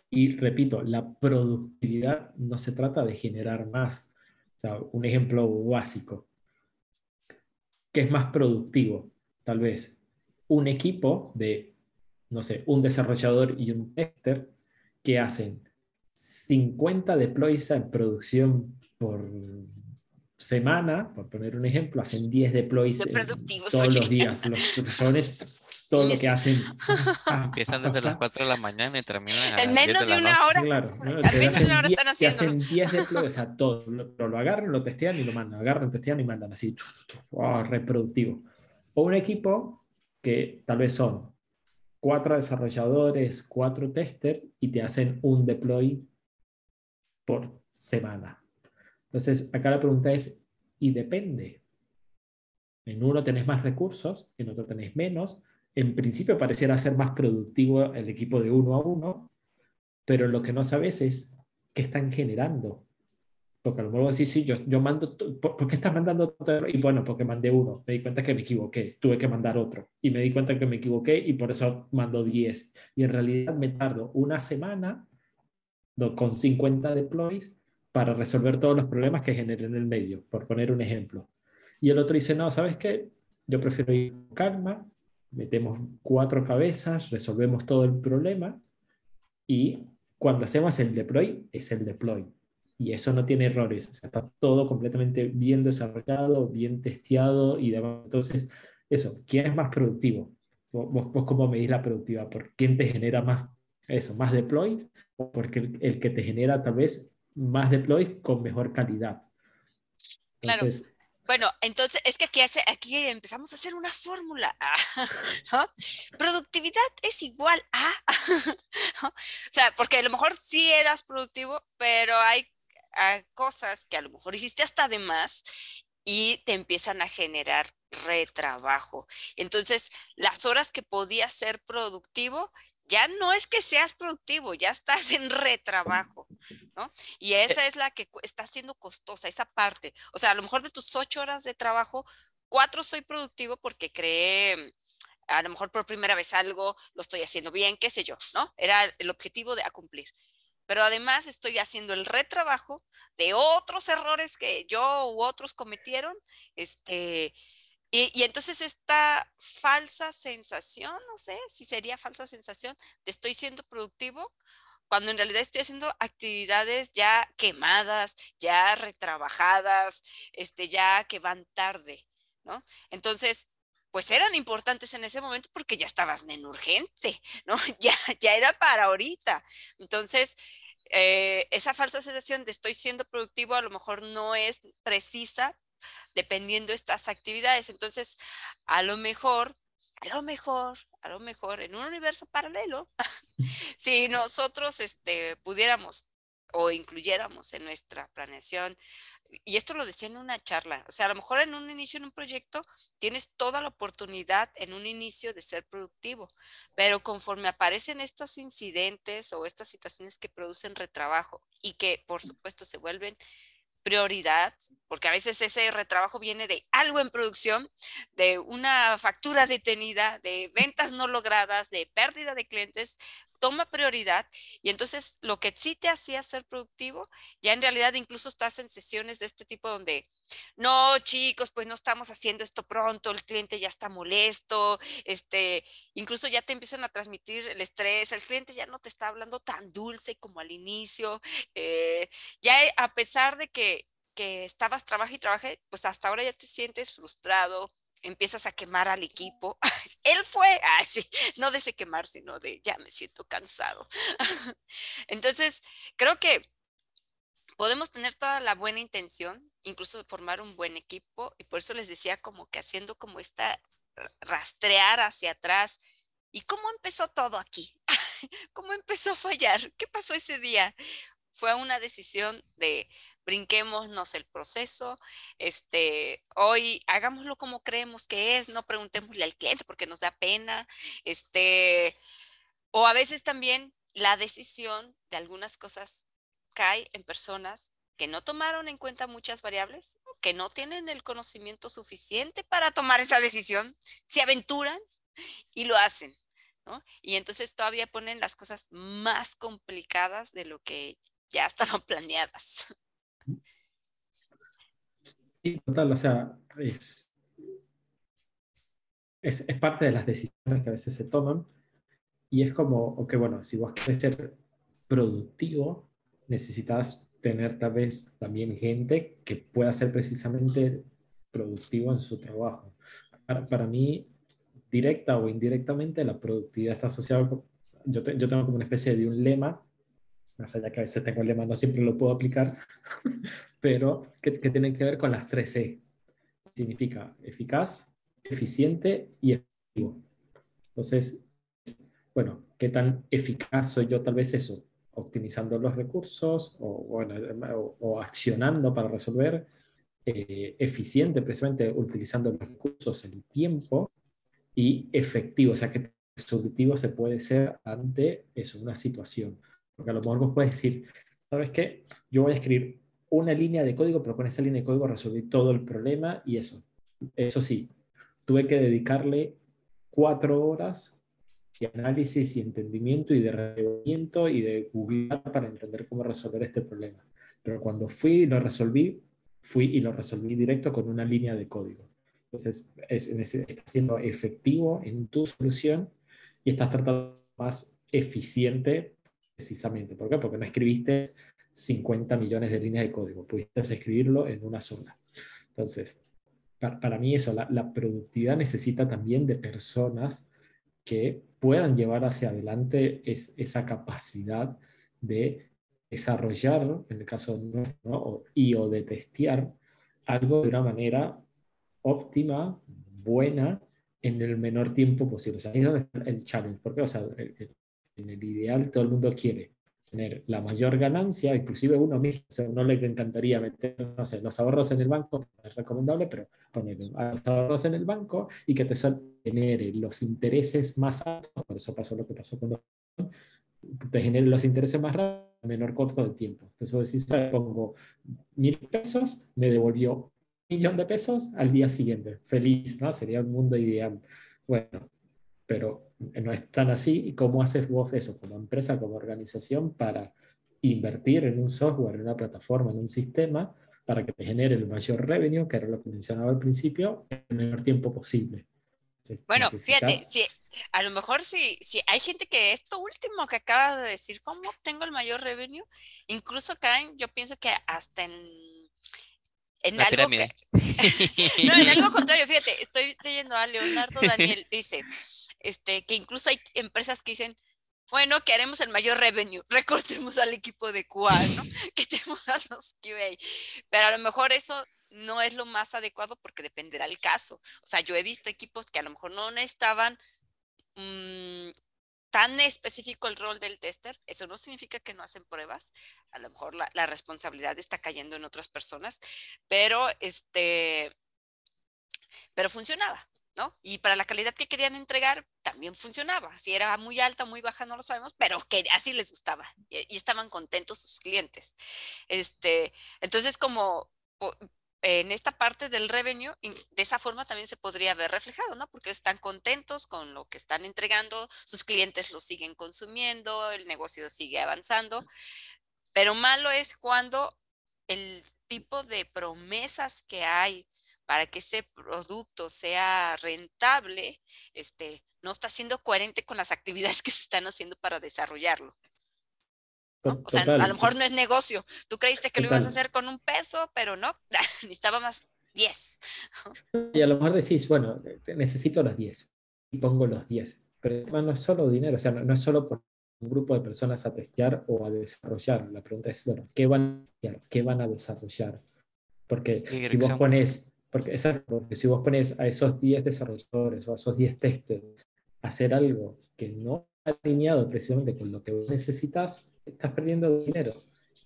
Y repito, la productividad no se trata de generar más. O sea, un ejemplo básico. ¿Qué es más productivo? Tal vez un equipo de no sé, un desarrollador y un tester que hacen 50 deploys en producción por semana, por poner un ejemplo, hacen 10 deploys todos los días. Los todo lo que hacen. Empiezan desde las 4 de la mañana y terminan a En menos de, una hora. Claro, ¿no? Al menos de una hora están haciendo. hacen 10 deploys, o sea, todo. Lo, lo, agarran, lo testean y lo mandan. Agarran, testean y mandan así. Wow, reproductivo. O un equipo que tal vez son cuatro desarrolladores, cuatro testers y te hacen un deploy por semana. Entonces, acá la pregunta es, y depende. En uno tenés más recursos, en otro tenés menos. En principio pareciera ser más productivo el equipo de uno a uno, pero lo que no sabes es qué están generando. Porque a lo mejor decís, sí, yo, yo mando, ¿por, qué estás mandando otro? Y bueno, porque mandé uno, me di cuenta que me equivoqué, tuve que mandar otro. Y me di cuenta que me equivoqué y por eso mando 10. Y en realidad me tardo una semana con 50 deploys para resolver todos los problemas que generen el medio, por poner un ejemplo. Y el otro dice, no, ¿sabes qué? Yo prefiero ir con calma, metemos cuatro cabezas, resolvemos todo el problema y cuando hacemos el deploy, es el deploy. Y eso no tiene errores, o sea, está todo completamente bien desarrollado, bien testeado y demás. Entonces, eso, ¿quién es más productivo? ¿Vos, vos cómo medís la productividad? ¿Por quién te genera más, eso, más deploys? ¿O porque el, el que te genera tal vez más deploys con mejor calidad? Entonces, claro. Bueno, entonces es que aquí, hace, aquí empezamos a hacer una fórmula. Productividad es igual a... O sea, porque a lo mejor sí eras productivo, pero hay, hay cosas que a lo mejor hiciste hasta de más y te empiezan a generar retrabajo. Entonces, las horas que podías ser productivo, ya no es que seas productivo, ya estás en retrabajo, ¿no? Y Eh esa es la que está siendo costosa, esa parte. O sea, a lo mejor de tus ocho horas de trabajo, cuatro soy productivo porque creé a lo mejor por primera vez algo, lo estoy haciendo bien, qué sé yo, ¿no? Era el objetivo de a cumplir. Pero además estoy haciendo el retrabajo de otros errores que yo u otros cometieron, este, y, entonces esta falsa sensación, no sé si sería falsa sensación de estoy siendo productivo, cuando en realidad estoy haciendo actividades ya quemadas, ya retrabajadas, este, ya que van tarde, ¿no? Entonces, pues eran importantes en ese momento porque ya estabas en urgente, ¿no? Ya, ya era para ahorita. Entonces, eh, esa falsa sensación de estoy siendo productivo a lo mejor no es precisa dependiendo de estas actividades. Entonces, a lo mejor, a lo mejor, a lo mejor en un universo paralelo, si nosotros este, pudiéramos o incluyéramos en nuestra planeación, y esto lo decía en una charla, o sea, a lo mejor en un inicio en un proyecto tienes toda la oportunidad en un inicio de ser productivo, pero conforme aparecen estos incidentes o estas situaciones que producen retrabajo y que por supuesto se vuelven prioridad, porque a veces ese retrabajo viene de algo en producción, de una factura detenida, de ventas no logradas, de pérdida de clientes, toma prioridad y entonces lo que sí te hacía ser productivo, ya en realidad incluso estás en sesiones de este tipo donde, no chicos, pues no estamos haciendo esto pronto, el cliente ya está molesto, este, incluso ya te empiezan a transmitir el estrés, el cliente ya no te está hablando tan dulce como al inicio, eh, ya a pesar de que, que estabas trabaja y trabaje, pues hasta ahora ya te sientes frustrado, empiezas a quemar al equipo. Él fue, ah, sí, no de ese quemar, sino de ya me siento cansado. Entonces, creo que podemos tener toda la buena intención, incluso formar un buen equipo, y por eso les decía como que haciendo como esta rastrear hacia atrás. ¿Y cómo empezó todo aquí? ¿Cómo empezó a fallar? ¿Qué pasó ese día? Fue una decisión de brinquémonos el proceso, este, hoy hagámoslo como creemos que es, no preguntémosle al cliente porque nos da pena, este, o a veces también la decisión de algunas cosas cae en personas que no tomaron en cuenta muchas variables, que no tienen el conocimiento suficiente para tomar esa decisión, se aventuran y lo hacen, ¿no? Y entonces todavía ponen las cosas más complicadas de lo que ya estaban planeadas. Sí, total, o sea, es, es, parte de las decisiones que a veces se toman y es como, ok, bueno, si vos querés ser productivo, necesitas tener tal vez también gente que pueda ser precisamente productivo en su trabajo. Para, para mí, directa o indirectamente, la productividad está asociada, con, yo, yo tengo como una especie de un lema más allá que a veces tengo el lema, no siempre lo puedo aplicar, pero que, que tienen que ver con las tres E. Significa eficaz, eficiente y efectivo. Entonces, bueno, ¿qué tan eficaz soy yo tal vez eso? Optimizando los recursos o, bueno, o, o accionando para resolver, eh, eficiente precisamente utilizando los recursos, el tiempo y efectivo, o sea, que resolutivo se puede ser ante eso, una situación. Porque a lo mejor vos puedes decir, ¿sabes qué? Yo voy a escribir una línea de código, pero con esa línea de código resolví todo el problema y eso. Eso sí, tuve que dedicarle cuatro horas de análisis y entendimiento y de reunimiento y de googlear para entender cómo resolver este problema. pero cuando fui y lo resolví, fui y lo resolví directo con una línea de código. Entonces, es, estás siendo efectivo en tu solución y estás tratando más eficiente precisamente. ¿Por qué? Porque no escribiste 50 millones de líneas de código, pudiste escribirlo en una sola. Entonces, para, mí eso, la, productividad necesita también de personas que puedan llevar hacia adelante esa capacidad de desarrollar, en el caso nuestro, y o de testear algo de una manera óptima, buena, en el menor tiempo posible. O sea, ahí es el challenge, porque o sea, en el ideal todo el mundo quiere tener la mayor ganancia, inclusive uno mismo, o sea, uno le encantaría meter, no sé, los ahorros en el banco, es recomendable, pero poner los ahorros en el banco y que te genere los intereses más altos, por eso pasó lo que pasó con te genere los intereses más rápidos en menor corto de tiempo. Entonces, si pongo mil pesos, me devolvió un millón de pesos al día siguiente. Feliz, ¿no? Sería un mundo ideal. Bueno, pero no es tan así. ¿Y cómo haces vos eso como empresa, como organización, para invertir en un software, en una plataforma, en un sistema, para que te genere el mayor revenue, que era lo que mencionaba al principio, en el menor tiempo posible? Bueno, fíjate, si, a lo mejor si, si hay gente que esto último que acaba de decir, ¿cómo obtengo el mayor revenue? Incluso caen, yo pienso que hasta en, en algo que, no, en algo contrario, fíjate, estoy leyendo a Leonardo Daniel, dice, este, que incluso hay empresas que dicen, bueno, que haremos el mayor revenue, recortemos al equipo de QA, ¿no? Que tenemos a los QA. Pero a lo mejor eso no es lo más adecuado porque dependerá el caso. O sea, yo he visto equipos que a lo mejor no estaban mm, tan específico el rol del tester. Eso no significa que no hacen pruebas. A lo mejor la, la responsabilidad está cayendo en otras personas, pero este, pero funcionaba. Y para la calidad que querían entregar, también funcionaba. Si era muy alta, muy baja, no lo sabemos, pero que así les gustaba y, estaban contentos sus clientes. Este, entonces, como en esta parte del revenue, de esa forma también se podría ver reflejado, ¿no? Porque están contentos con lo que están entregando, sus clientes lo siguen consumiendo, el negocio sigue avanzando, pero malo es cuando el tipo de promesas que hay para que ese producto sea rentable, este, no está siendo coherente con las actividades que se están haciendo para desarrollarlo. O sea, a lo mejor no es negocio. Tú creíste que lo ibas a hacer con un peso, pero no, necesitaba más 10. Y a lo mejor decís, bueno, necesito las 10 y pongo los 10. Pero no es solo dinero, o sea, no, es solo por un grupo de personas a testear o a desarrollar. La pregunta es, bueno, ¿qué van a, ¿Qué van a desarrollar? Porque si vos pones porque, exacto, porque si vos pones a esos 10 desarrolladores o a esos 10 testers a hacer algo que no está alineado precisamente con lo que vos necesitas, estás perdiendo dinero.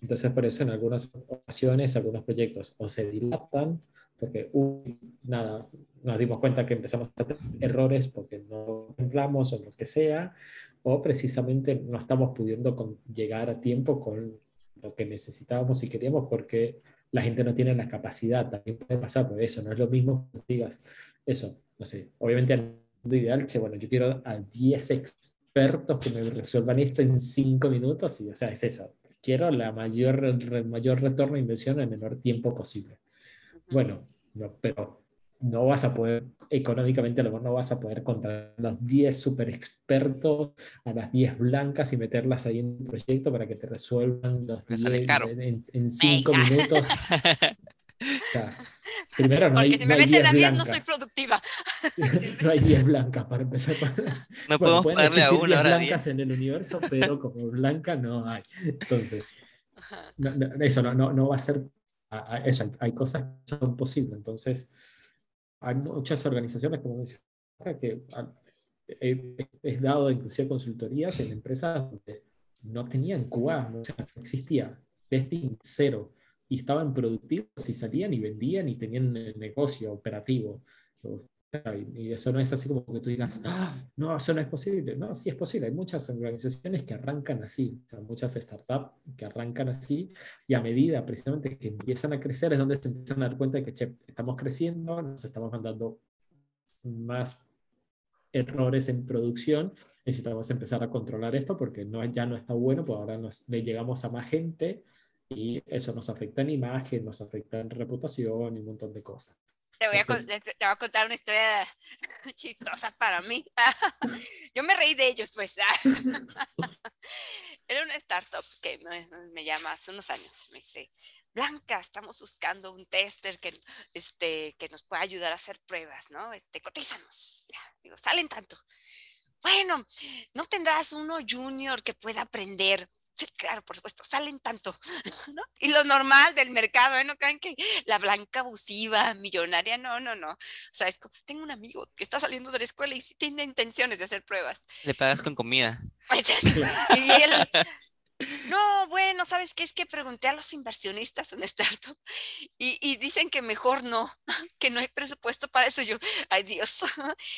Entonces, por eso en algunas ocasiones, algunos proyectos o se dilatan, porque, nada, nos dimos cuenta que empezamos a tener errores porque no contemplamos o lo que sea, o precisamente no estamos pudiendo llegar a tiempo con lo que necesitábamos y queríamos porque la gente no tiene la capacidad, también puede pasar por eso, no es lo mismo que digas eso, no sé, obviamente el mundo ideal, che, bueno, yo quiero a 10 expertos que me resuelvan esto en 5 minutos, y o sea, es eso, quiero la mayor, el mayor retorno de inversión en el menor tiempo posible. Bueno, no, pero no vas a poder, económicamente a lo mejor no vas a poder contar a los 10 super expertos, a las 10 blancas y meterlas ahí en un proyecto para que te resuelvan los 10 en 5 minutos. o sea, primero no Porque hay, si me meten a 10 no soy productiva. no hay 10 blancas para empezar. No podemos pagarle a una hora blancas en el universo, pero como blanca no hay. Entonces, no, eso no, no, no va a ser, eso, hay cosas que son posibles. Entonces, hay muchas organizaciones, como mencionaba, que he, dado inclusive consultorías en empresas donde no tenían QA, no existía testing cero, y estaban productivos y salían y vendían y tenían negocio operativo. Y eso no es así como que tú digas, ah, no, eso no es posible. No, sí es posible. Hay muchas organizaciones que arrancan así, o muchas startups que arrancan así y a medida precisamente que empiezan a crecer es donde se empiezan a dar cuenta de que che, estamos creciendo, nos estamos mandando más errores en producción, necesitamos empezar a controlar esto porque no, ya no está bueno, pues ahora nos, le llegamos a más gente Y eso nos afecta en imagen, nos afecta en reputación y un montón de cosas. Te voy, a, te voy a contar una historia chistosa para mí. Yo me reí de ellos, pues. Era una startup que me, me, llama hace unos años. Me dice, Blanca, estamos buscando un tester que, este, que nos pueda ayudar a hacer pruebas, ¿no? Este, cotízanos. Ya, digo, salen tanto. Bueno, ¿no tendrás uno junior que pueda aprender? Sí, claro, por supuesto, salen tanto, ¿no? Y lo normal del mercado, ¿eh? No crean que la blanca abusiva, millonaria, no, no, no. O sea, es como, tengo un amigo que está saliendo de la escuela y sí tiene intenciones de hacer pruebas. Le pagas con comida. y él, no, bueno, ¿sabes qué? Es que pregunté a los inversionistas en startup y, y, dicen que mejor no, que no hay presupuesto para eso. Yo, ay Dios.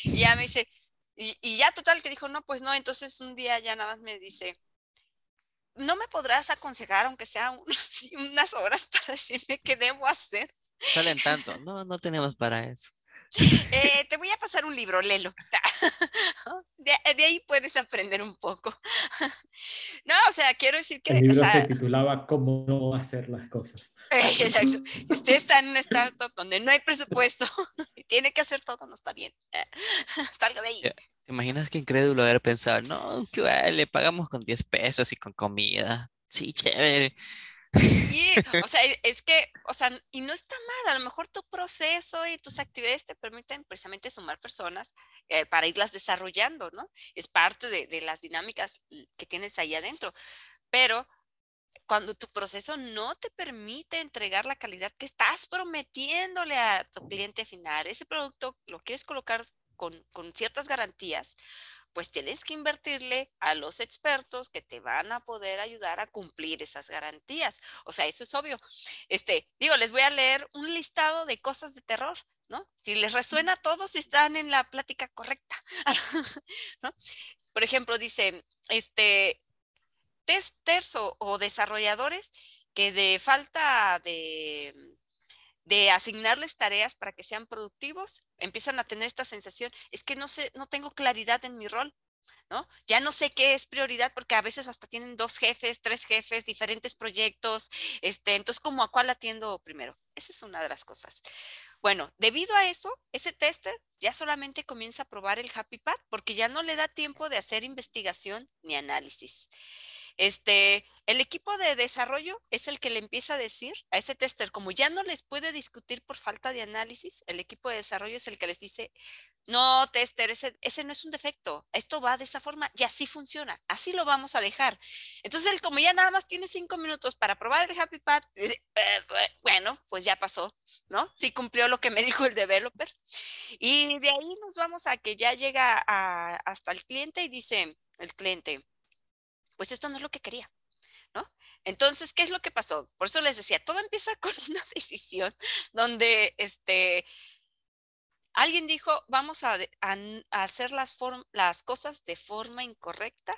Y ya me dice, y, y, ya total que dijo, no, pues no, entonces un día ya nada más me dice, ¿no me podrás aconsejar, aunque sea unos, unas horas, para decirme qué debo hacer? Salen tanto, no, no tenemos para eso. Eh, te voy a pasar un libro, Lelo. De, de, ahí puedes aprender un poco. No, o sea, quiero decir que... El libro o sea, se titulaba Cómo no hacer las cosas. Exacto. Si usted está en una startup donde no hay presupuesto y tiene que hacer todo, no está bien. Salga de ahí. ¿Te imaginas que incrédulo haber pensado, no, que le pagamos con 10 pesos y con comida? Sí, chévere. Sí, o sea, es que, o sea, y no está mal, a lo mejor tu proceso y tus actividades te permiten precisamente sumar personas eh, para irlas desarrollando, ¿no? Es parte de, de las dinámicas que tienes ahí adentro, pero cuando tu proceso no te permite entregar la calidad que estás prometiéndole a tu cliente final, ese producto lo quieres colocar con, con ciertas garantías, pues tienes que invertirle a los expertos que te van a poder ayudar a cumplir esas garantías. O sea, eso es obvio. Este, digo, les voy a leer un listado de cosas de terror, ¿no? Si les resuena, todos están en la plática correcta. ¿no? Por ejemplo, dice, este, testers o, desarrolladores que de falta de de asignarles tareas para que sean productivos, empiezan a tener esta sensación, es que no sé, no tengo claridad en mi rol, ¿no? Ya no sé qué es prioridad porque a veces hasta tienen dos jefes, tres jefes, diferentes proyectos, este, entonces como a cuál atiendo primero. Esa es una de las cosas. Bueno, debido a eso, ese tester ya solamente comienza a probar el Happy Path porque ya no le da tiempo de hacer investigación ni análisis. Este, el equipo de desarrollo es el que le empieza a decir a ese tester, como ya no les puede discutir por falta de análisis, el equipo de desarrollo es el que les dice, no, tester, ese, ese no es un defecto, esto va de esa forma y así funciona, así lo vamos a dejar. Entonces, él como ya nada más tiene cinco minutos para probar el Happy Path, eh, bueno, pues ya pasó, ¿no? Sí cumplió lo que me dijo el developer. Y de ahí nos vamos a que ya llega hasta el cliente y dice el cliente, pues esto no es lo que quería. ¿No? Entonces, ¿qué es lo que pasó? Por eso les decía, todo empieza con una decisión donde este, alguien dijo, vamos a, hacer las, las cosas de forma incorrecta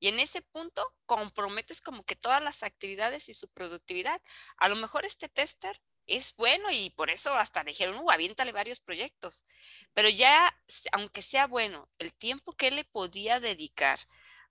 y en ese punto comprometes como que todas las actividades y su productividad. A lo mejor este tester es bueno y por eso hasta dijeron, uh, aviéntale varios proyectos. Pero ya, aunque sea bueno, el tiempo que le podía dedicar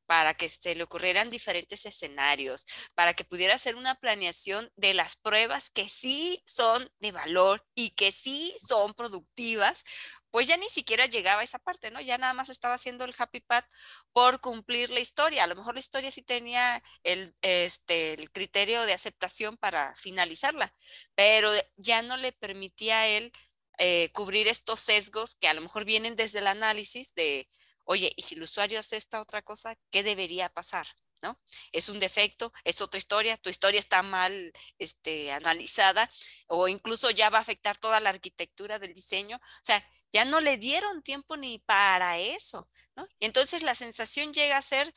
para que se le ocurrieran diferentes escenarios, para que pudiera hacer una planeación de las pruebas que sí son de valor y que sí son productivas, pues ya ni siquiera llegaba a esa parte, ¿no? Ya nada más estaba haciendo el happy path por cumplir la historia. A lo mejor la historia sí tenía el, este, criterio de aceptación para finalizarla, pero ya no le permitía a él eh, cubrir estos sesgos que a lo mejor vienen desde el análisis de oye, y si el usuario hace esta otra cosa, ¿qué debería pasar? ¿No? Es un defecto, es otra historia, tu historia está mal este, analizada o incluso ya va a afectar toda la arquitectura del diseño. O sea, ya no le dieron tiempo ni para eso, ¿no? Y entonces la sensación llega a ser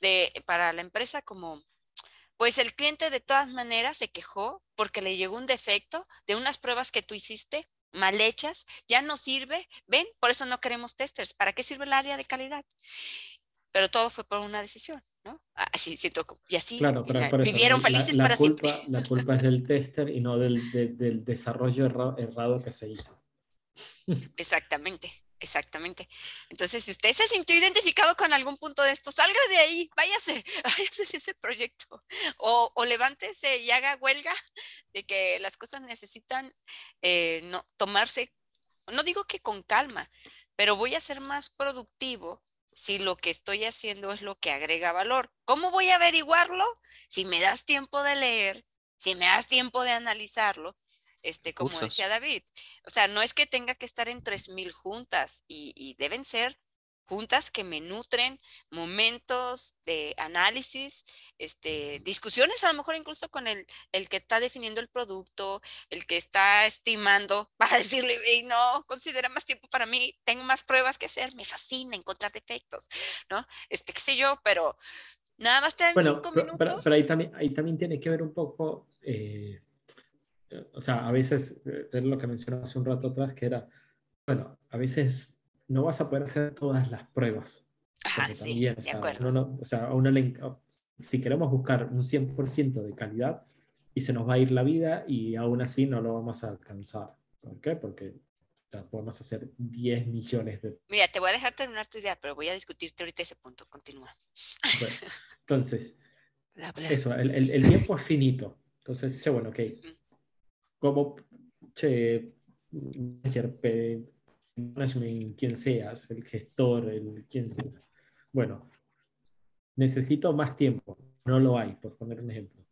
de, para la empresa como, pues el cliente de todas maneras se quejó porque le llegó un defecto de unas pruebas que tú hiciste mal hechas, ya no sirve. ¿Ven? Por eso no queremos testers. ¿Para qué sirve el área de calidad? Pero todo fue por una decisión, ¿no? Así siento, y así claro, pero, vivieron eso, felices la, la para culpa, siempre. La culpa es del tester y no del, de, del desarrollo erra, errado que se hizo. Exactamente, Exactamente. Entonces, si usted se sintió identificado con algún punto de esto, salga de ahí, váyase, váyase de ese proyecto. O, levántese y haga huelga de que las cosas necesitan eh, no, tomarse, no digo que con calma, pero voy a ser más productivo si lo que estoy haciendo es lo que agrega valor. ¿Cómo voy a averiguarlo? Si me das tiempo de leer, si me das tiempo de analizarlo este, como decía David. O sea, no es que tenga que estar en 3.000 juntas y, deben ser juntas que me nutren, momentos de análisis, este, discusiones a lo mejor incluso con el, el que está definiendo el producto, el que está estimando, para decirle, no, considera más tiempo para mí, tengo más pruebas que hacer, me fascina encontrar defectos, ¿no? Este, qué sé yo, pero nada más te dan bueno, cinco pero, minutos. Pero, ahí, también, ahí también tiene que ver un poco... Eh o sea, a veces, eh, es lo que mencionaba hace un rato atrás, que era, bueno, a veces no vas a poder hacer todas las pruebas. Ajá, sí, de acuerdo. No, o sea, uno le, si queremos buscar un 100% de calidad y se nos va a ir la vida y aún así no lo vamos a alcanzar. ¿Por qué? Porque podemos hacer 10 millones de... Mira, te voy a dejar terminar tu idea, pero voy a discutirte ahorita ese punto. Continúa. Bueno, entonces, eso, el, el, el, tiempo es finito. Entonces, che, bueno, ok como, che, management, quien seas, el gestor, el quien seas. Bueno, necesito más tiempo. No lo hay, por poner un ejemplo.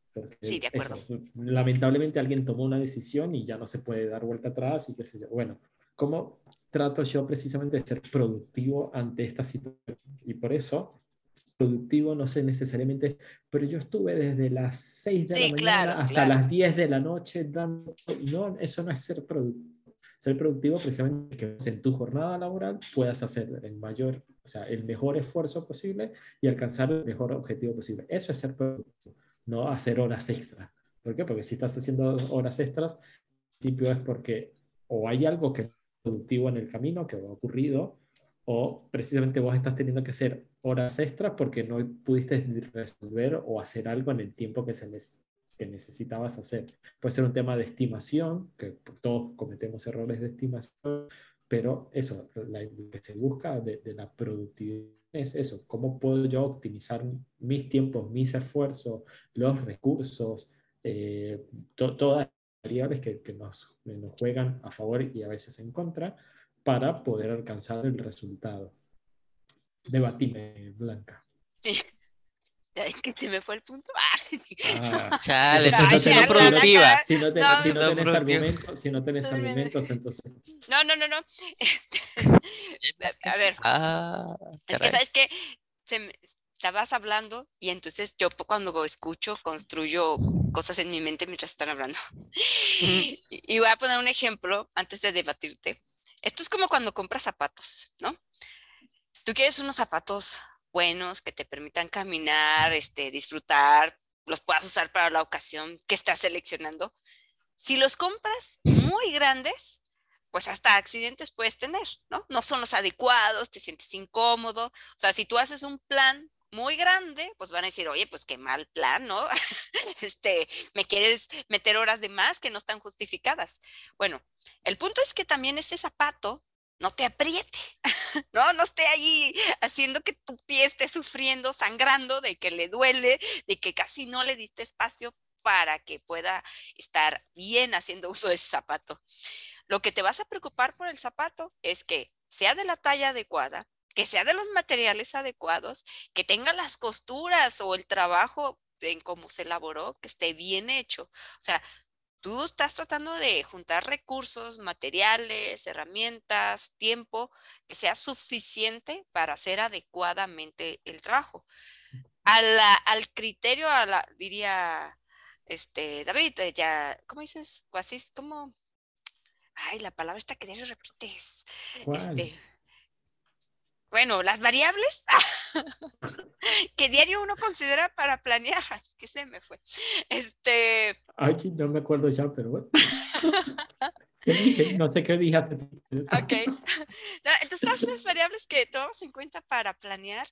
sí, de acuerdo. lamentablemente alguien tomó una decisión y ya no se puede dar vuelta atrás y qué sé yo. Bueno, ¿cómo trato yo precisamente de ser productivo ante esta situación? Y por eso productivo no sé necesariamente, pero yo estuve desde las 6 de la mañana hasta las 10 de la noche dando, no, eso no es ser productivo. Ser productivo precisamente es que en tu jornada laboral puedas hacer el mayor, o sea, el mejor esfuerzo posible y alcanzar el mejor objetivo posible. Eso es ser productivo, no hacer horas extras. ¿Por qué? Porque si estás haciendo horas extras, principio es porque o hay algo que es productivo en el camino que ha ocurrido, o precisamente vos estás teniendo que hacer horas extras porque no pudiste resolver o hacer algo en el tiempo que, se que necesitabas hacer. Puede ser un tema de estimación, que todos cometemos errores de estimación, pero eso, lo que se busca de, la productividad es eso, cómo puedo yo optimizar mis tiempos, mis esfuerzos, los recursos, eh, todas las variables que, que nos, nos juegan a favor y a veces en contra para poder alcanzar el resultado. Debatime, Blanca. Sí. Es que se me fue el punto. Ah, chale, no, no productiva. Si no, te, no, si no tenés argumentos, si no tenés argumentos, entonces. No, no, no, no. Este, a ver. Ah, es que, ¿sabes me, estabas hablando y entonces yo cuando escucho construyo cosas en mi mente mientras están hablando. y voy a poner un ejemplo antes de debatirte. Esto es como cuando compras zapatos, ¿no? Tú quieres unos zapatos buenos que te permitan caminar, este, disfrutar, los puedas usar para la ocasión que estás seleccionando. Si los compras muy grandes, pues hasta accidentes puedes tener, ¿no? No son los adecuados, te sientes incómodo. O sea, si tú haces un plan muy grande, pues van a decir, oye, pues qué mal plan, ¿no? este, me quieres meter horas de más que no están justificadas. Bueno, el punto es que también ese zapato no te apriete, no, no esté ahí haciendo que tu pie esté sufriendo, sangrando, de que le duele, de que casi no le diste espacio para que pueda estar bien haciendo uso de ese zapato. Lo que te vas a preocupar por el zapato es que sea de la talla adecuada, que sea de los materiales adecuados, que tenga las costuras o el trabajo en cómo se elaboró, que esté bien hecho. O sea, tú estás tratando de juntar recursos, materiales, herramientas, tiempo que sea suficiente para hacer adecuadamente el trabajo. al criterio, a la, diría este, David, ya, ¿cómo dices? Así es como, ay, la palabra esta que diario repites. Este, bueno, las variables que diario uno considera para planear, es que se me fue. Este. Ay, no me acuerdo ya, pero bueno. no sé qué dije. Ok. entonces, todas las variables que tomamos en cuenta para planear,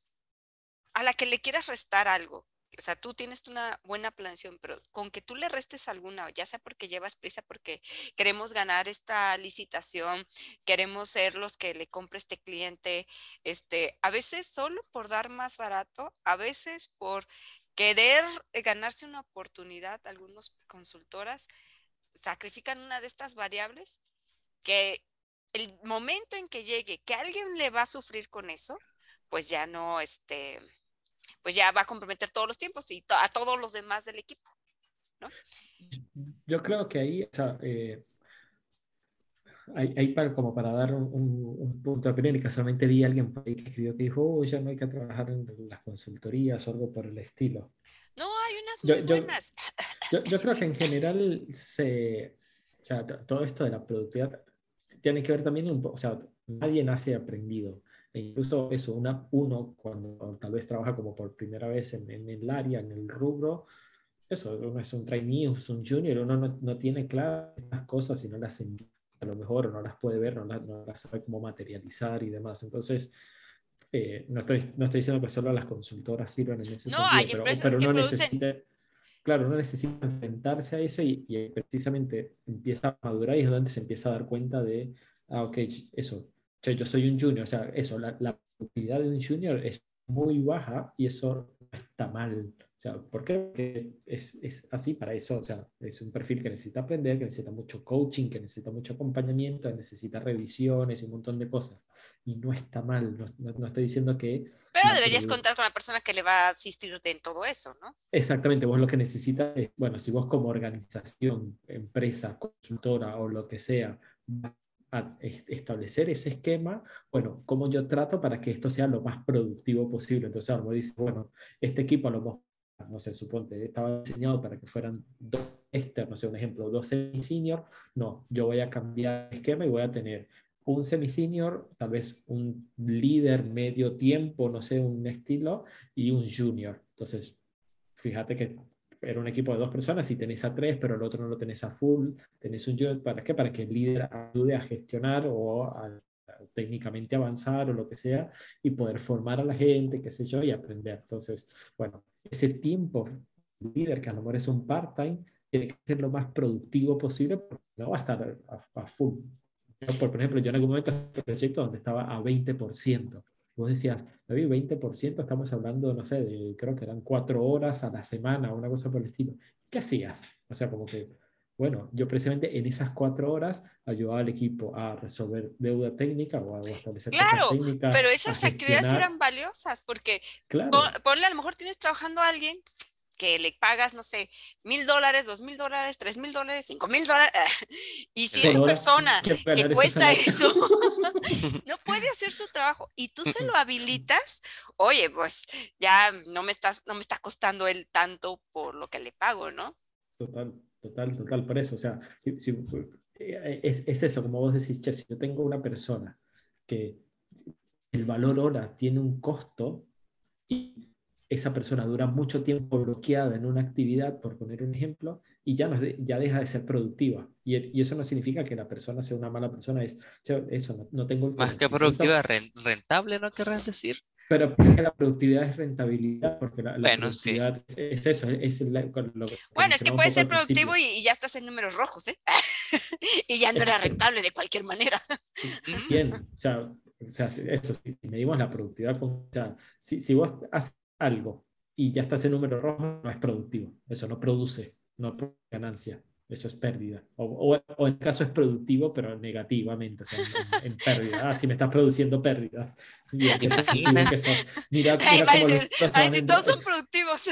a la que le quieras restar algo, o sea, tú tienes una buena planeación, pero con que tú le restes alguna, ya sea porque llevas prisa, porque queremos ganar esta licitación, queremos ser los que le compre este cliente, este, a veces solo por dar más barato, a veces por querer ganarse una oportunidad, algunas consultoras sacrifican una de estas variables que el momento en que llegue, que alguien le va a sufrir con eso, pues ya no, este, pues ya va a comprometer todos los tiempos y a todos los demás del equipo. ¿no? Yo creo que ahí, o sea, eh, hay, para, como para dar un, punto de opinión y casualmente vi a alguien por ahí que escribió que dijo, oh, ya no hay que trabajar en las consultorías o algo por el estilo. No, hay unas muy yo, buenas. Yo, yo, creo que en general se, o sea, todo esto de la productividad tiene que ver también un o sea, nadie nace aprendido. E incluso eso, una, uno cuando tal vez trabaja como por primera vez en, en el área, en el rubro, eso, uno es un trainee, es un junior, uno no, no tiene claras las cosas y no las entiende a lo mejor, no las puede ver, no, no las sabe cómo materializar y demás. Entonces, eh, no, estoy, no estoy diciendo que solo las consultoras sirvan en ese no, sentido, hay pero, empresas que producen... claro, uno necesita enfrentarse a eso y, y, precisamente empieza a madurar y es donde se empieza a dar cuenta de, ah, ok, eso, yo soy un junior, o sea, eso, la, la productividad de un junior es muy baja y eso no está mal. O sea, ¿por qué? Porque es, es, así para eso, o sea, es un perfil que necesita aprender, que necesita mucho coaching, que necesita mucho acompañamiento, que necesita revisiones y un montón de cosas. Y no está mal, no, no, estoy diciendo que... Pero deberías contar con la persona que le va a asistirte en todo eso, ¿no? Exactamente, vos lo que necesitas es, bueno, si vos como organización, empresa, consultora o lo que sea, a establecer ese esquema, bueno, cómo yo trato para que esto sea lo más productivo posible. Entonces, como dice, bueno, este equipo a lo mejor, no sé, suponte, estaba diseñado para que fueran dos externos, no sé, un ejemplo, dos semi-senior, no, yo voy a cambiar el esquema y voy a tener un semi-senior, tal vez un líder medio tiempo, no sé, un estilo, y un junior. Entonces, fíjate que era un equipo de dos personas y tenés a tres, pero el otro no lo tenés a full, tenés un yo, ¿para qué? Para que el líder ayude a gestionar o a, técnicamente avanzar o lo que sea y poder formar a la gente, qué sé yo, y aprender. Entonces, bueno, ese tiempo líder, que a lo mejor es un part-time, tiene que ser lo más productivo posible porque no va a estar a, full. por ejemplo, yo en algún momento este proyecto donde estaba a 20%. Vos decías, David, 20%, estamos hablando, no sé, de, creo que eran cuatro horas a la semana, una cosa por el estilo. ¿Qué hacías? O sea, como que, bueno, yo precisamente en esas cuatro horas ayudaba al equipo a resolver deuda técnica o a establecer claro, cosas técnicas. Pero esas actividades eran valiosas porque claro. ponle a lo mejor tienes trabajando a alguien que le pagas, no sé, mil dólares, dos mil dólares, tres mil dólares, cinco mil dólares, y si esa persona que cuesta eso no puede hacer su trabajo y tú se lo habilitas, oye, pues ya no me estás, no me está costando él tanto por lo que le pago, ¿no? Total, total, total, por eso, o sea, eh, es, es, eso, como vos decís, che, si yo tengo una persona que el valor hora tiene un costo y esa persona dura mucho tiempo bloqueada en una actividad, por poner un ejemplo, y ya, no, ya deja de ser productiva. Y, y, eso no significa que la persona sea una mala persona, es eso, no, tengo el Más que productiva, rentable, ¿no querrás decir? Pero la productividad es rentabilidad, porque la, productividad es, eso, es, lo Bueno, es que puede ser productivo y, ya estás en números rojos, ¿eh? y ya no era rentable de cualquier manera. Bien, o sea, o sea eso, si medimos la productividad, o sea, si, si vos haces algo y ya está ese número rojo, no es productivo. Eso no produce, no produce ganancia. Eso es pérdida. O, o, en caso es productivo, pero negativamente, o sea, en, pérdida. Ah, si me estás produciendo pérdidas. Mira, mira, todos son productivos.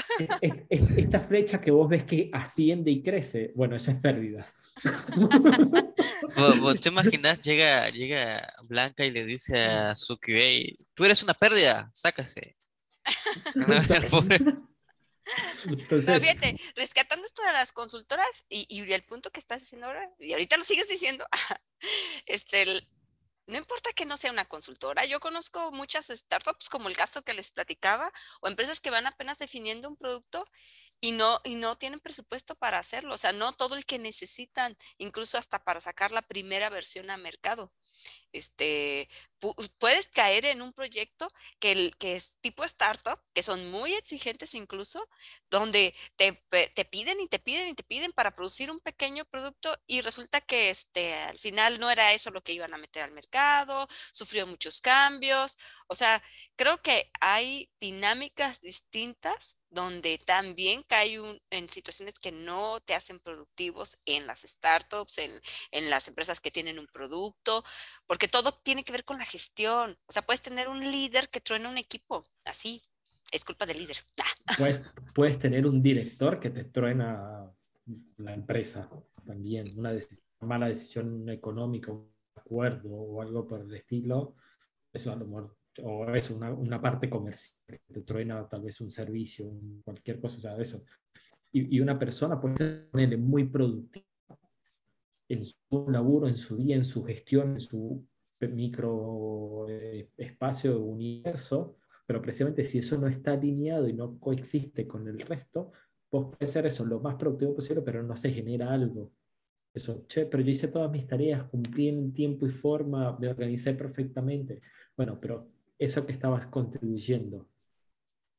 esta flecha que vos ves que asciende y crece, bueno, eso es pérdidas. ¿Vos, te imaginas, llega, llega Blanca y le dice a su QA, tú eres una pérdida, sácase. Pero fíjate, rescatando esto de las consultoras y, y, el punto que estás diciendo ahora, y ahorita lo sigues diciendo, este, no importa que no sea una consultora, yo conozco muchas startups, como el caso que les platicaba, o empresas que van apenas definiendo un producto y no, y no tienen presupuesto para hacerlo, o sea, no todo el que necesitan, incluso hasta para sacar la primera versión a mercado. Este, puedes caer en un proyecto que, que es tipo startup, que son muy exigentes incluso, donde te, te, piden y te piden y te piden para producir un pequeño producto y resulta que este, al final no era eso lo que iban a meter al mercado, sufrió muchos cambios. O sea, creo que hay dinámicas distintas donde también cae en situaciones que no te hacen productivos en las startups, en, en, las empresas que tienen un producto, porque todo tiene que ver con la gestión. O sea, puedes tener un líder que truena un equipo, así, es culpa del líder. Puedes, puedes tener un director que te truena la empresa también, una, mala decisión económica, un acuerdo o algo por el estilo, eso a lo mejor o es una, una, parte comercial, que te truena tal vez un servicio, cualquier cosa, o sea, eso. Y, y, una persona puede ser muy productiva en su laburo, en su día, en su gestión, en su micro eh, espacio universo, pero precisamente si eso no está alineado y no coexiste con el resto, pues puede ser eso lo más productivo posible, pero no se genera algo. Eso, che, pero yo hice todas mis tareas, cumplí en tiempo y forma, me organicé perfectamente. Bueno, pero eso que estabas contribuyendo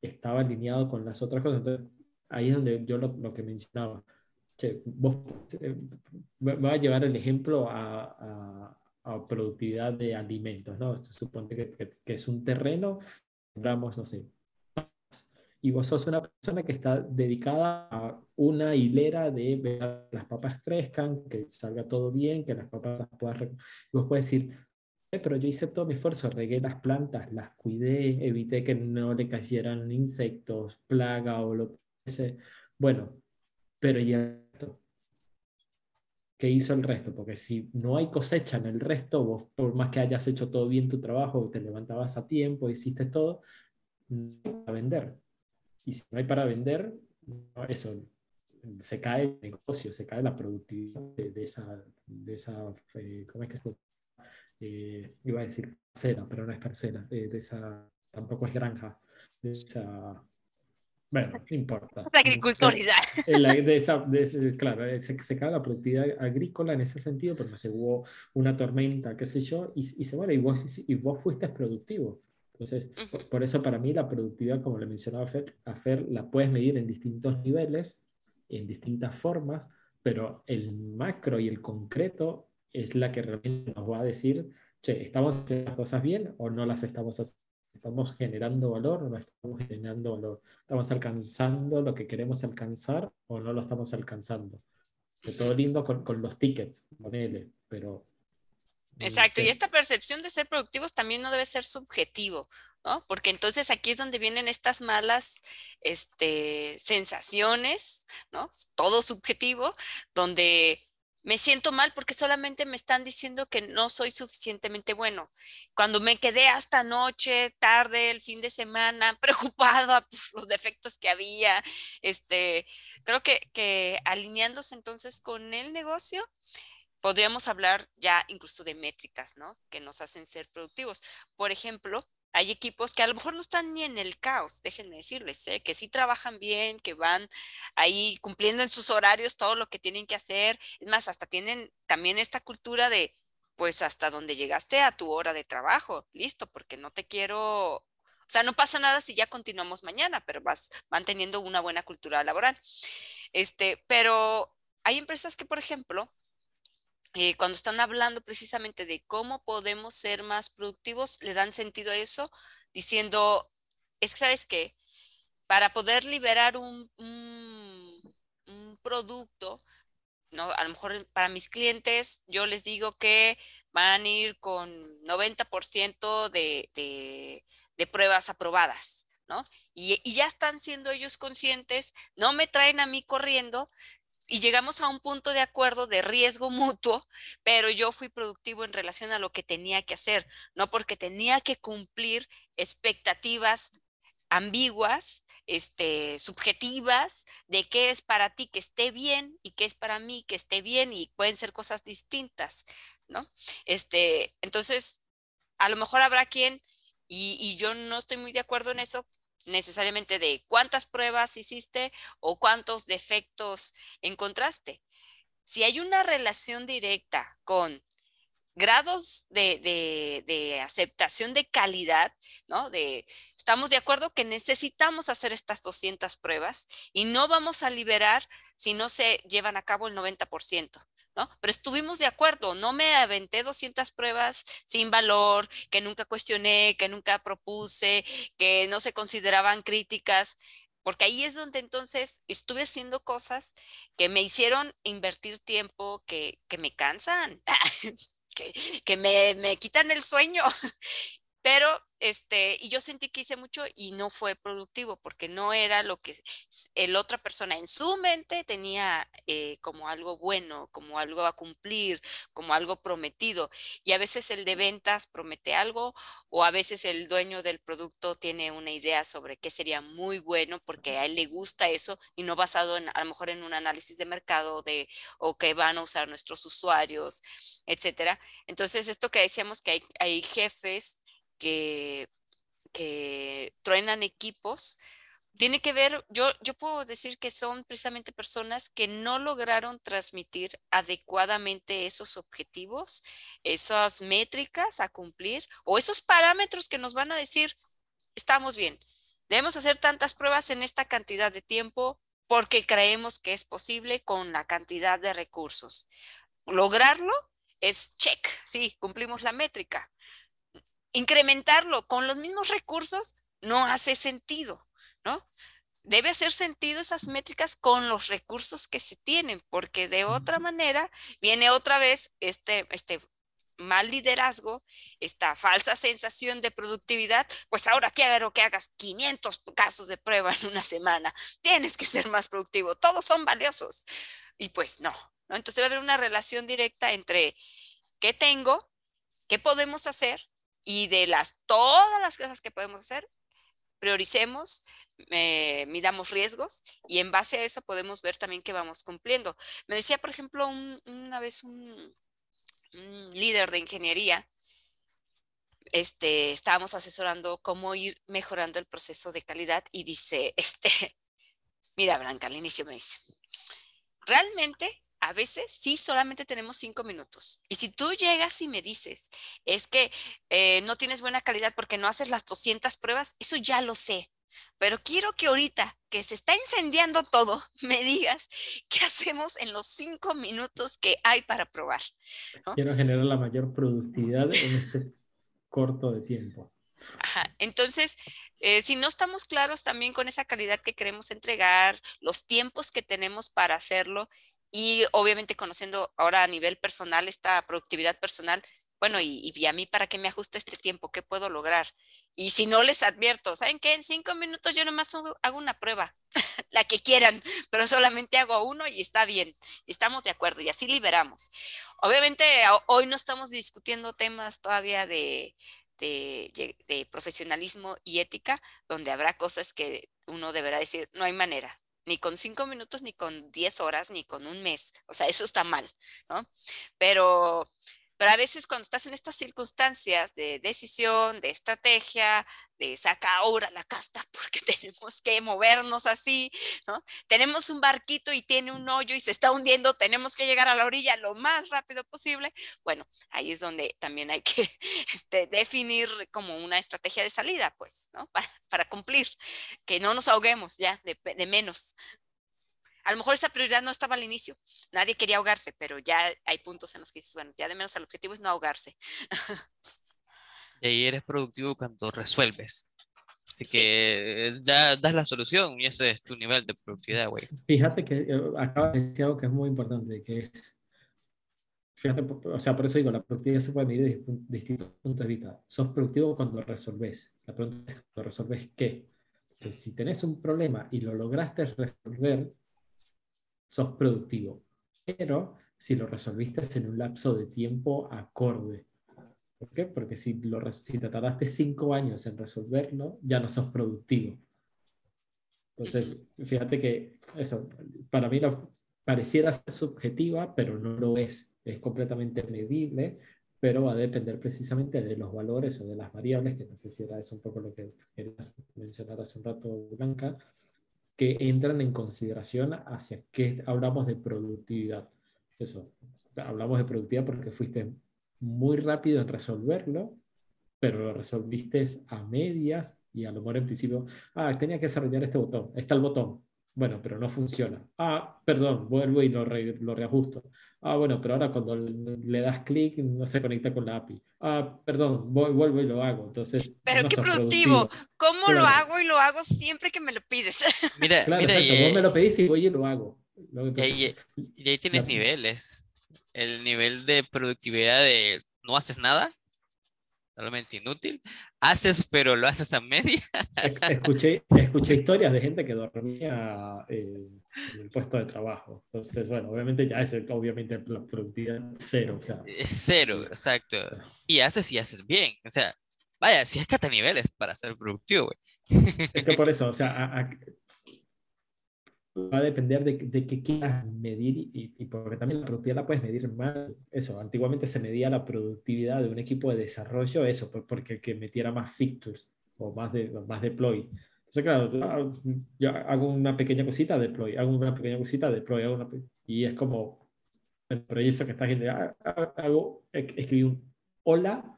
estaba alineado con las otras cosas. Entonces, ahí es donde yo lo, que mencionaba. Che, vos, eh, voy a llevar el ejemplo a, a, productividad de alimentos, ¿no? Se supone que, que, es un terreno, compramos, no sé, y vos sos una persona que está dedicada a una hilera de ver las papas crezcan, que salga todo bien, que las papas puedas... Y vos puedes decir, pero yo hice todo mi esfuerzo, regué las plantas, las cuidé, evité que no le cayeran insectos, plaga o lo que sea. Bueno, pero ya ¿qué hizo el resto? Porque si no hay cosecha en el resto, vos por más que hayas hecho todo bien tu trabajo, te levantabas a tiempo, hiciste todo, no hay para vender. Y si no hay para vender, eso, se cae el negocio, se cae la productividad de, esa, de esa eh, ¿cómo es que se eh, iba a decir parcela, pero no es parcela, eh, de esa, tampoco es granja, de esa, bueno, no importa. La agricultura. De esa, de claro, eh, se, se, cae la productividad agrícola en ese sentido, porque se hubo una tormenta, qué sé yo, y, y se muere, y vos, y vos fuiste productivo. Entonces, por, eso para mí la productividad, como le mencionaba Fer, a Fer, la puedes medir en distintos niveles, en distintas formas, pero el macro y el concreto es la que realmente nos va a decir, che, ¿estamos haciendo las cosas bien o no las estamos haciendo? ¿Estamos generando valor o no estamos generando valor? ¿Estamos alcanzando lo que queremos alcanzar o no lo estamos alcanzando? De todo lindo con, con los tickets, ponele, pero... Exacto, y esta percepción de ser productivos también no debe ser subjetivo, ¿no? Porque entonces aquí es donde vienen estas malas este, sensaciones, ¿no? Todo subjetivo, donde me siento mal porque solamente me están diciendo que no soy suficientemente bueno. Cuando me quedé hasta noche, tarde, el fin de semana, preocupada por los defectos que había, este, creo que, que alineándose entonces con el negocio, podríamos hablar ya incluso de métricas, ¿no? Que nos hacen ser productivos. Por ejemplo, hay equipos que a lo mejor no están ni en el caos, déjenme decirles, ¿eh? que sí trabajan bien, que van ahí cumpliendo en sus horarios todo lo que tienen que hacer. Es más, hasta tienen también esta cultura de, pues hasta donde llegaste a tu hora de trabajo, listo, porque no te quiero, o sea, no pasa nada si ya continuamos mañana, pero vas manteniendo una buena cultura laboral. Este, pero hay empresas que, por ejemplo, eh, cuando están hablando precisamente de cómo podemos ser más productivos, le dan sentido a eso diciendo, es que, ¿sabes qué? Para poder liberar un, producto, ¿no? A lo mejor para mis clientes yo les digo que van a ir con 90% de, de, de, pruebas aprobadas, ¿no? Y, ya están siendo ellos conscientes, no me traen a mí corriendo, y llegamos a un punto de acuerdo de riesgo mutuo, pero yo fui productivo en relación a lo que tenía que hacer, no porque tenía que cumplir expectativas ambiguas, este, subjetivas de qué es para ti que esté bien y qué es para mí que esté bien y pueden ser cosas distintas, ¿no? Este, entonces, a lo mejor habrá quien, y, y yo no estoy muy de acuerdo en eso, necesariamente de cuántas pruebas hiciste o cuántos defectos encontraste. Si hay una relación directa con grados de, aceptación de calidad, ¿no? De, estamos de acuerdo que necesitamos hacer estas 200 pruebas y no vamos a liberar si no se llevan a cabo el 90%. Pero estuvimos de acuerdo, no me aventé 200 pruebas sin valor, que nunca cuestioné, que nunca propuse, que no se consideraban críticas, porque ahí es donde entonces estuve haciendo cosas que me hicieron invertir tiempo, que, que me cansan. que, me, me, quitan el sueño. Pero, este, y yo sentí que hice mucho y no fue productivo porque no era lo que el otra persona en su mente tenía eh, como algo bueno, como algo a cumplir, como algo prometido. Y a veces el de ventas promete algo o a veces el dueño del producto tiene una idea sobre qué sería muy bueno porque a él le gusta eso y no basado en, a lo mejor en un análisis de mercado de o que van a usar nuestros usuarios, etcétera. Entonces, esto que decíamos que hay, hay jefes que, que truenan equipos, tiene que ver, yo, yo puedo decir que son precisamente personas que no lograron transmitir adecuadamente esos objetivos, esas métricas a cumplir o esos parámetros que nos van a decir, estamos bien, debemos hacer tantas pruebas en esta cantidad de tiempo porque creemos que es posible con la cantidad de recursos. Lograrlo es check, sí, cumplimos la métrica incrementarlo con los mismos recursos no hace sentido, ¿no? Debe hacer sentido esas métricas con los recursos que se tienen, porque de otra manera viene otra vez este, este mal liderazgo, esta falsa sensación de productividad, pues ahora quiero que hagas 500 casos de prueba en una semana, tienes que ser más productivo, todos son valiosos. Y pues no, ¿no? Entonces debe haber una relación directa entre qué tengo, qué podemos hacer y de las todas las cosas que podemos hacer, prioricemos, eh, midamos riesgos y en base a eso podemos ver también que vamos cumpliendo. Me decía, por ejemplo, una vez un, líder de ingeniería, este, estábamos asesorando cómo ir mejorando el proceso de calidad y dice, este, mira Blanca, al inicio me dice, realmente a veces sí solamente tenemos cinco minutos. Y si tú llegas y me dices, es que eh, no tienes buena calidad porque no haces las 200 pruebas, eso ya lo sé. Pero quiero que ahorita que se está incendiando todo, me digas qué hacemos en los cinco minutos que hay para probar. Quiero generar la mayor productividad en este corto de tiempo. Ajá. Entonces, eh, si no estamos claros también con esa calidad que queremos entregar, los tiempos que tenemos para hacerlo y obviamente conociendo ahora a nivel personal esta productividad personal, bueno, y, a mí para qué me ajusta este tiempo, qué puedo lograr. Y si no les advierto, ¿saben qué? En cinco minutos yo nomás hago una prueba, la que quieran, pero solamente hago uno y está bien, estamos de acuerdo y así liberamos. Obviamente hoy no estamos discutiendo temas todavía de, de profesionalismo y ética, donde habrá cosas que uno deberá decir, no hay manera, ni con cinco minutos, ni con diez horas, ni con un mes. O sea, eso está mal, ¿no? Pero pero a veces cuando estás en estas circunstancias de decisión, de estrategia, de saca ahora la casta porque tenemos que movernos así, ¿no? Tenemos un barquito y tiene un hoyo y se está hundiendo, tenemos que llegar a la orilla lo más rápido posible. Bueno, ahí es donde también hay que este, definir como una estrategia de salida, pues, ¿no? Para, para cumplir, que no nos ahoguemos ya de, de menos, a lo mejor esa prioridad no estaba al inicio, nadie quería ahogarse, pero ya hay puntos en los que dices, bueno, ya de menos el objetivo es no ahogarse. Y ahí eres productivo cuando resuelves. Así que ya das la solución y ese es tu nivel de productividad, güey. Fíjate que eh, acaba de decir algo que es muy importante, que es, fíjate, o sea, por eso digo, la productividad se puede medir desde distintos puntos de vista. Sos productivo cuando resolves. La pregunta es, ¿cuando resolves qué? si tenés un problema y lo lograste resolver, sos productivo. Pero si lo resolviste en un lapso de tiempo acorde. ¿Por qué? Porque si, lo, si te tardaste cinco años en resolverlo, ya no sos productivo. Entonces, fíjate que eso, para mí lo, pareciera ser subjetiva, pero no lo es. Es completamente medible, pero va a depender precisamente de los valores o de las variables, que no sé si era eso un poco lo que querías mencionar hace un rato, Blanca, que entran en consideración hacia qué hablamos de productividad. Eso, hablamos de productividad porque fuiste muy rápido en resolverlo, pero lo resolviste a medias y a lo mejor en principio, ah, tenía que desarrollar este botón, está el botón, bueno, pero no funciona. Ah, perdón, vuelvo y lo, lo reajusto. Ah, bueno, pero ahora cuando le das clic no se conecta con la API. Ah, perdón, vuelvo y lo hago. Entonces, pero qué productivo. ¿Cómo lo hago y lo hago siempre que me lo pides? Mira, claro, mira, exacto. Vos me lo pedís y voy y lo hago. y, ahí, y, ahí, tienes niveles. El nivel de productividad de no haces nada totalmente inútil. Haces, pero lo haces a media. Escuché, escuché historias de gente que dormía eh, en el puesto de trabajo. Entonces, bueno, obviamente ya es obviamente la productividad cero. O sea. Cero, exacto. Y haces y haces bien. O sea, vaya, si es que hasta niveles para ser productivo, güey. Es que por eso, o sea, a, a, va a depender de, de qué quieras medir y, y, porque también la productividad la puedes medir mal. Eso, antiguamente se medía la productividad de un equipo de desarrollo, eso, porque que metiera más features o más, de, más deploy. Entonces, claro, yo hago una pequeña cosita, deploy, hago una pequeña cosita, deploy, hago una, y es como el proyecto que está generando, hago, escribí un hola,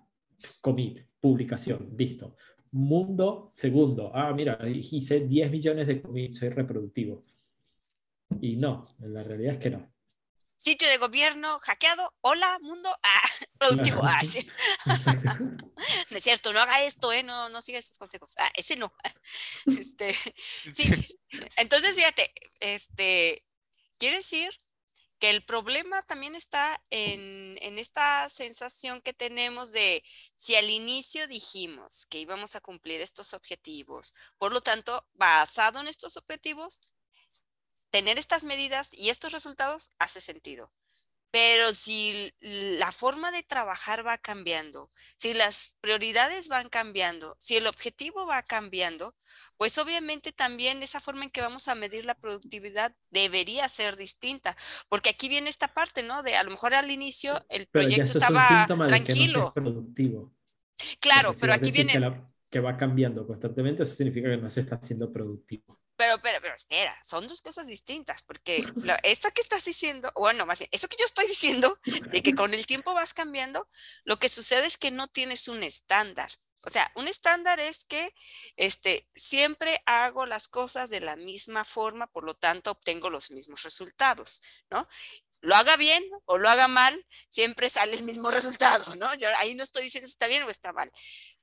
commit, publicación, listo. Mundo, segundo, ah, mira, hice 10 millones de commits, soy reproductivo y no, la realidad es que no. Sitio de gobierno hackeado, hola mundo, ah, productivo, ah, sí. no es cierto, no haga esto, eh, no, no siga esos consejos, ah, ese no. Este, sí, entonces fíjate, este, quiere decir que el problema también está en, en, esta sensación que tenemos de si al inicio dijimos que íbamos a cumplir estos objetivos, por lo tanto, basado en estos objetivos, tener estas medidas y estos resultados hace sentido. Pero si la forma de trabajar va cambiando, si las prioridades van cambiando, si el objetivo va cambiando, pues obviamente también esa forma en que vamos a medir la productividad debería ser distinta, porque aquí viene esta parte, ¿no? De a lo mejor al inicio el proyecto estaba tranquilo. productivo. Claro, pero aquí viene... Que, que va cambiando constantemente, eso significa que no se está haciendo productivo. Pero, pero, pero espera, son dos cosas distintas, porque esta que estás diciendo, bueno, más bien, eso que yo estoy diciendo, de que con el tiempo vas cambiando, lo que sucede es que no tienes un estándar. O sea, un estándar es que este, siempre hago las cosas de la misma forma, por lo tanto obtengo los mismos resultados, ¿no? Lo haga bien o lo haga mal, siempre sale el mismo resultado, ¿no? Yo ahí no estoy diciendo si está bien o está mal.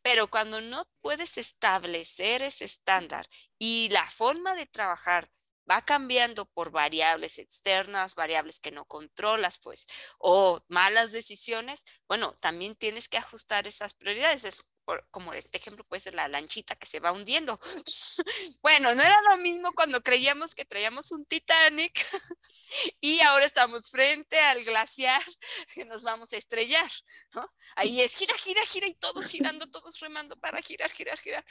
Pero cuando no puedes establecer ese estándar y la forma de trabajar va cambiando por variables externas, variables que no controlas, pues, o malas decisiones, bueno, también tienes que ajustar esas prioridades. Es como este ejemplo puede ser la lanchita que se va hundiendo. bueno, no era lo mismo cuando creíamos que traíamos un Titanic y ahora estamos frente al glaciar que nos vamos a estrellar, ¿no? Ahí es gira, gira, gira y todos girando, todos remando para girar, girar, girar.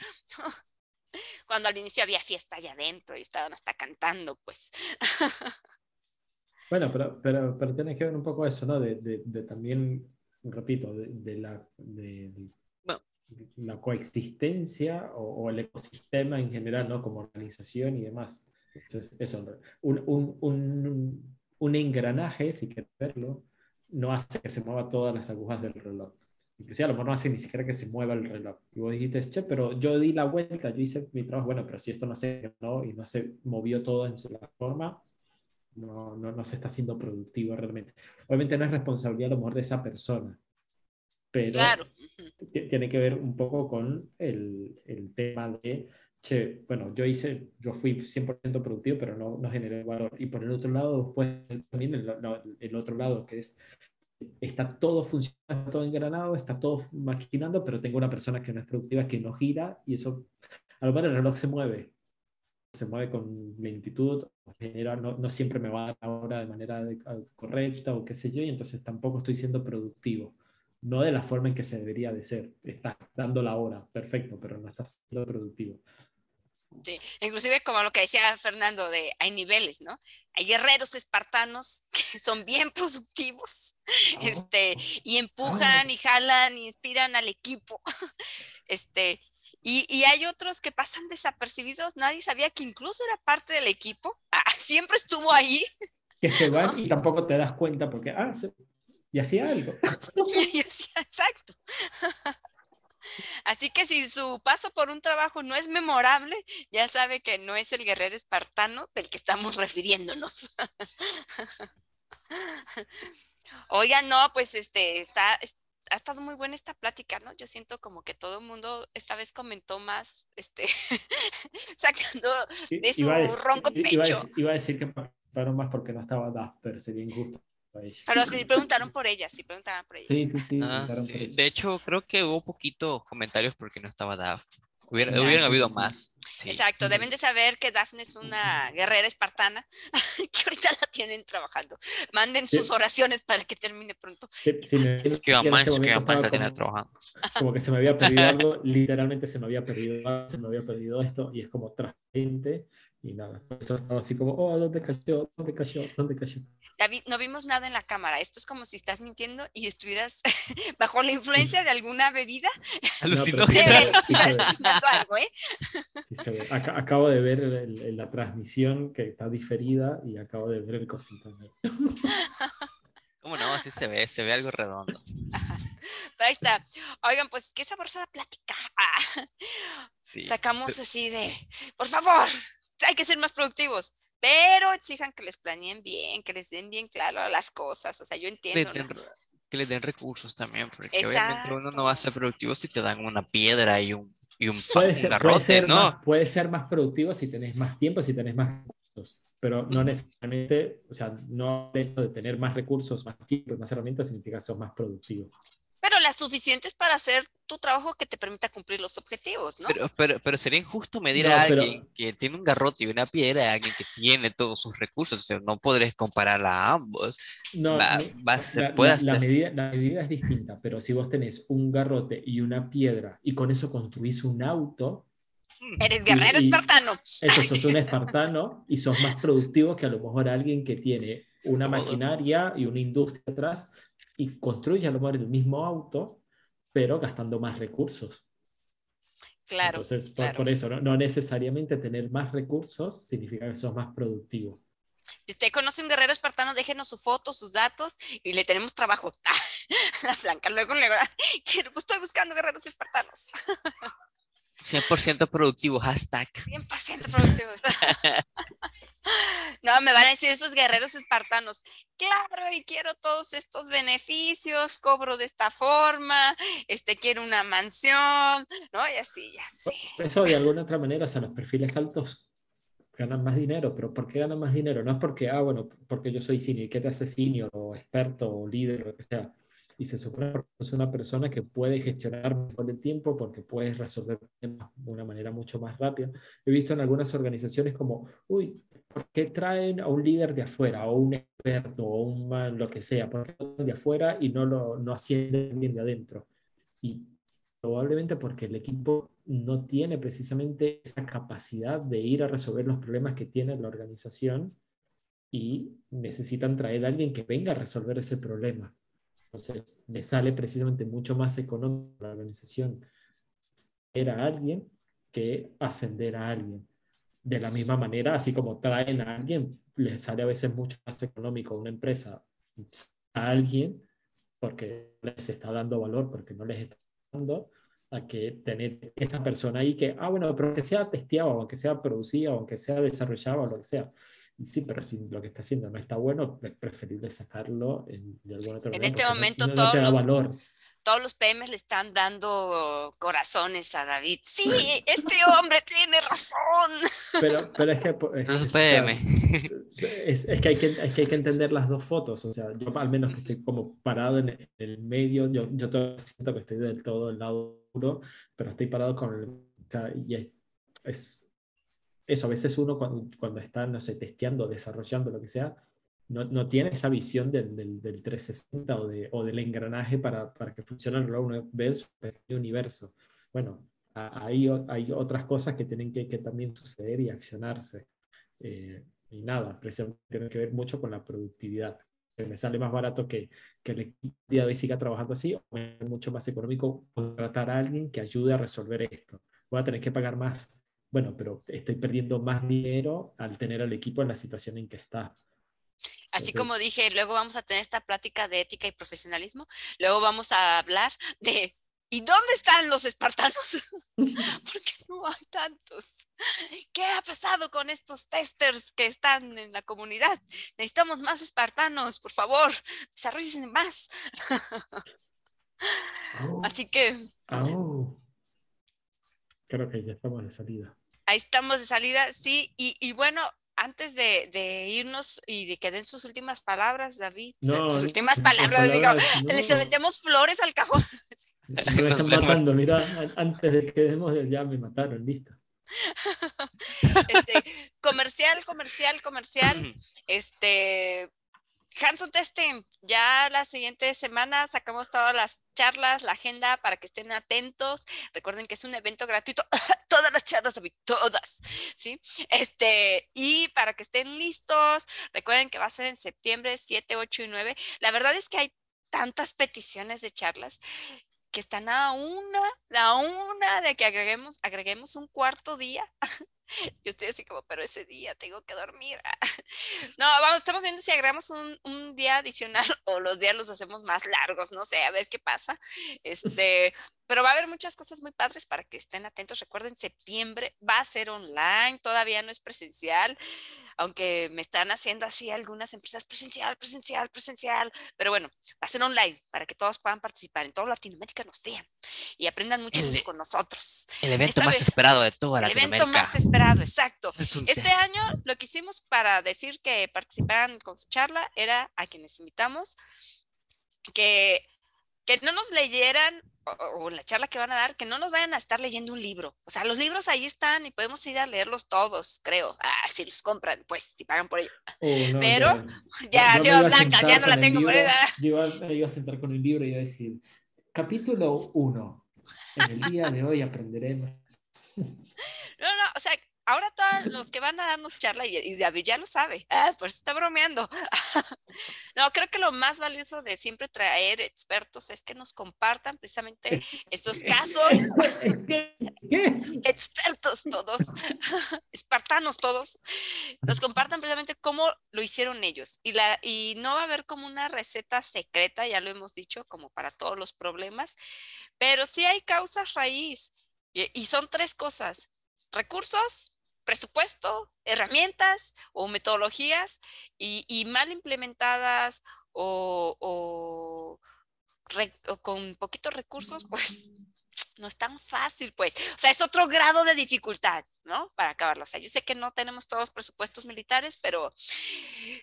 Cuando al inicio había fiesta allá adentro y estaban hasta cantando, pues. Bueno, pero, pero, pero tiene que ver un poco eso, ¿no? De, de, de también, repito, de, de la, de, la coexistencia o, el ecosistema en general, ¿no? Como organización y demás. Entonces, eso, un, un, un, un engranaje, si quieres verlo, no hace que se mueva todas las agujas del reloj. Inclusive a lo mejor no hace ni siquiera que se mueva el reloj. Y vos dijiste, che, pero yo di la vuelta, yo hice mi trabajo, bueno, pero si esto no se ¿no? y no se movió todo en su forma, no, no, no se está haciendo productivo realmente. Obviamente no es responsabilidad a lo mejor de esa persona, pero tiene que ver un poco con el, el, tema de, che, bueno, yo hice, yo fui 100% productivo, pero no, no generé valor. Y por el otro lado, después también el, el otro lado, que es, está todo funcionando, todo engranado, está todo maquinando, pero tengo una persona que no es productiva, que no gira, y eso, a lo mejor el reloj se mueve, se mueve con lentitud, no, no, siempre me va a dar la hora de manera correcta o qué sé yo, y entonces tampoco estoy siendo productivo no de la forma en que se debería de ser. Estás dando la hora, perfecto, pero no estás siendo productivo. Sí, inclusive como lo que decía Fernando, de hay niveles, ¿no? Hay guerreros espartanos que son bien productivos, ah. este, y empujan ah. y jalan y inspiran al equipo, este, y, y, hay otros que pasan desapercibidos, nadie sabía que incluso era parte del equipo, ah, siempre estuvo ahí. Que se van y tampoco te das cuenta porque, ah, se, y hacía algo. Y hacía- Exacto. Así que si su paso por un trabajo no es memorable, ya sabe que no es el guerrero espartano del que estamos refiriéndonos. Oiga, no, pues este está, es- ha estado muy buena esta plática, ¿no? Yo siento como que todo el mundo esta vez comentó más, este, sacando de su iba ronco i- iba a pecho. dec- iba a decir que participaron más porque no estaba Duff, pero sería injusto ella. Pero sí preguntaron por ella, sí preguntaban por ella. Sí, sí, sí. Ah, sí. por eso. De hecho, creo que hubo poquitos comentarios porque no estaba Daf. Hubiera, Exacto. hubieran habido Sí. más. sí. Exacto, deben de saber que Daphne es una guerrera espartana que ahorita la tienen trabajando. Manden Sí. sus oraciones para que termine pronto. Sí, sí, me- Que en este tiene como- trabajando. como que se me había perdido algo, literalmente se me había perdido se me había perdido esto, y es como transparente, y nada, eso estaba así como, oh, ¿dónde cayó? ¿Dónde cayó? ¿Dónde cayó? David, no vimos nada en la cámara. Esto es como si estás mintiendo y estuvieras bajo la influencia de alguna bebida. Sí sí ¿eh? sí acabo de ver el- el- la transmisión que está diferida y acabo de ver el cosito. ¿no? ¿Cómo no? Así se ve, se ve algo redondo. Pero ahí está. Oigan, pues qué sabrosa plática. Ah, Sí. sacamos así de, por favor, hay que ser más productivos. Pero exijan que les planeen bien, que les den bien claro las cosas. O sea, yo entiendo. den que les den recursos también, porque obviamente uno no va a ser productivo si te dan una piedra y un, y un, Puede un ser, puede, garrote, ser ¿no? más, puede ser más productivo si tenés más tiempo, si tenés más recursos, pero no necesariamente, o sea, no el hecho de tener más recursos, más tiempo y más herramientas significa que sos más productivo. Pero las suficientes para hacer tu trabajo que te permita cumplir los objetivos, ¿no? Pero, pero, pero sería injusto medir No, a pero- alguien que tiene un garrote y una piedra a alguien que tiene todos sus recursos. O sea, no podrías compararla a ambos. No, Va- no, va a ser- la, puede la- la ser. medida, la medida es distinta, pero si vos tenés un garrote y una piedra y con eso construís un auto, Eres guerrero y- espartano. eso sos un espartano y sos más productivo que a lo mejor alguien que tiene una maquinaria y una industria atrás y construye a lo mejor el mismo auto, pero gastando más recursos. Claro. Entonces, por, claro. por eso, no, no necesariamente tener más recursos significa que sos más productivo. Si usted conoce un guerrero espartano, déjenos su foto, sus datos y le tenemos trabajo. La Blanca luego le pues, estoy buscando guerreros espartanos. 100% productivo, hashtag. 100% productivos. No, me van a decir esos guerreros espartanos. Claro, y quiero todos estos beneficios, cobro de esta forma, este quiero una mansión, ¿no? Y así, ya sé. Eso de alguna otra manera, o sea, los perfiles altos ganan más dinero, pero ¿por qué ganan más dinero? No es porque, ah, bueno, porque yo soy senior, ¿qué te hace senior o experto o líder o lo que sea? Y se supone que es una persona que puede gestionar mejor el tiempo porque puedes resolver problemas de una manera mucho más rápida. He visto en algunas organizaciones como, uy, ¿por qué traen a un líder de afuera o un experto o un man, lo que sea? ¿Por qué de afuera y no lo no ascienden bien de adentro? Y probablemente porque el equipo no tiene precisamente esa capacidad de ir a resolver los problemas que tiene la organización y necesitan traer a alguien que venga a resolver ese problema. Entonces, le sale precisamente mucho más económico a la organización traer a alguien que ascender a alguien. De la misma manera, así como traen a alguien, les sale a veces mucho más económico a una empresa a alguien porque les está dando valor, porque no les está dando a que tener esa persona ahí que, ah, bueno, pero que sea testeado, aunque sea producido, aunque sea desarrollado, lo que sea. Sí, pero si lo que está haciendo no está bueno, es preferible sacarlo en, de alguna otra En manera. este momento no, no todos los- valor. Todos los PMs le están dando corazones a David. Sí, este hombre tiene razón. Pero, pero es que... es- Los es- PM. Es, es que hay que, es que hay que entender las dos fotos. O sea, yo al menos que estoy como parado en el, en el medio, yo, yo todavía siento que estoy del todo del lado duro, pero estoy parado con el... o sea, y es, es eso, a veces uno cuando, cuando está, no sé, testeando, desarrollando, lo que sea, no, no tiene esa visión del, del, del 360 o, de, o del engranaje para, para que funcione el una vez su pequeño universo. Bueno, hay, hay otras cosas que tienen que, que también suceder y accionarse. Eh, y nada, tiene que ver mucho con la productividad. Me sale más barato que, que el equipo de hoy siga trabajando así, o es mucho más económico contratar a alguien que ayude a resolver esto. Voy a tener que pagar más. Bueno, pero estoy perdiendo más dinero al tener al equipo en la situación en que está. Así como dije, luego vamos a tener esta plática de ética y profesionalismo, luego vamos a hablar de ¿y dónde están los espartanos? Porque no hay tantos. ¿Qué ha pasado con estos testers que están en la comunidad? Necesitamos más espartanos, por favor, desarrollen más. Así que au. Creo que ya estamos de salida. Ahí estamos de salida, sí, y, y bueno, antes de, de irnos y de que den sus últimas palabras, David, No, sus últimas sus palabras, digo, palabras, les no. vendemos flores al cajón. Me están matando, mira, an- antes de que demos el ya me mataron, listo. Este, comercial, comercial, comercial. Este, Hanson Testing, ya la siguiente semana sacamos todas las charlas, la agenda para que estén atentos. Recuerden que es un evento gratuito. todas las charlas, todas, ¿sí? Este, y para que estén listos, recuerden que va a ser en septiembre 7, 8 y 9. La verdad es que hay tantas peticiones de charlas que están a una, a una de que agreguemos, agreguemos un cuarto día. Yo estoy así como, pero ese día tengo que dormir. No, vamos, estamos viendo si agregamos un, un día adicional o los días los hacemos más largos, no sé, a ver qué pasa. Este, pero va a haber muchas cosas muy padres para que estén atentos. Recuerden, septiembre va a ser online, todavía no es presencial, aunque me están haciendo así algunas empresas presencial, presencial, presencial, pero bueno, va a ser online para que todos puedan participar. En toda Latinoamérica nos vean y aprendan mucho El- con nosotros. El evento Esta más vez- esperado de toda El evento Latinoamérica. más esperado, exacto. Es Este test. año lo que hicimos para decir que participaran con su charla era a quienes invitamos que, que no nos leyeran o, o la charla que van a dar, que no nos vayan a estar leyendo un libro. O sea, los libros ahí están y podemos ir a leerlos todos, creo. Ah, si los compran, pues, si pagan por ello. Oh, no, Pero, ya- Ya, Dios blanca, ya no la tengo por libro. Yo iba, iba a sentar con el libro y iba a decir, capítulo 1. En el día de hoy aprenderemos. No, no, o sea, ahora todos los que van a darnos charla, y, y David ya lo sabe, ah, pues está bromeando. no, creo que lo más valioso de siempre traer expertos es que nos compartan precisamente estos casos, expertos todos, espartanos todos, nos compartan precisamente cómo lo hicieron ellos. Y, la, y no va a haber como una receta secreta, ya lo hemos dicho, como para todos los problemas, pero sí hay causas raíz. Y, y son tres cosas, recursos, presupuesto, herramientas o metodologías y, y mal implementadas o, o re- o con poquitos recursos, pues no es tan fácil, pues. O sea, es otro grado de dificultad, ¿no? Para acabarlo. O sea, yo sé que no tenemos todos presupuestos militares, pero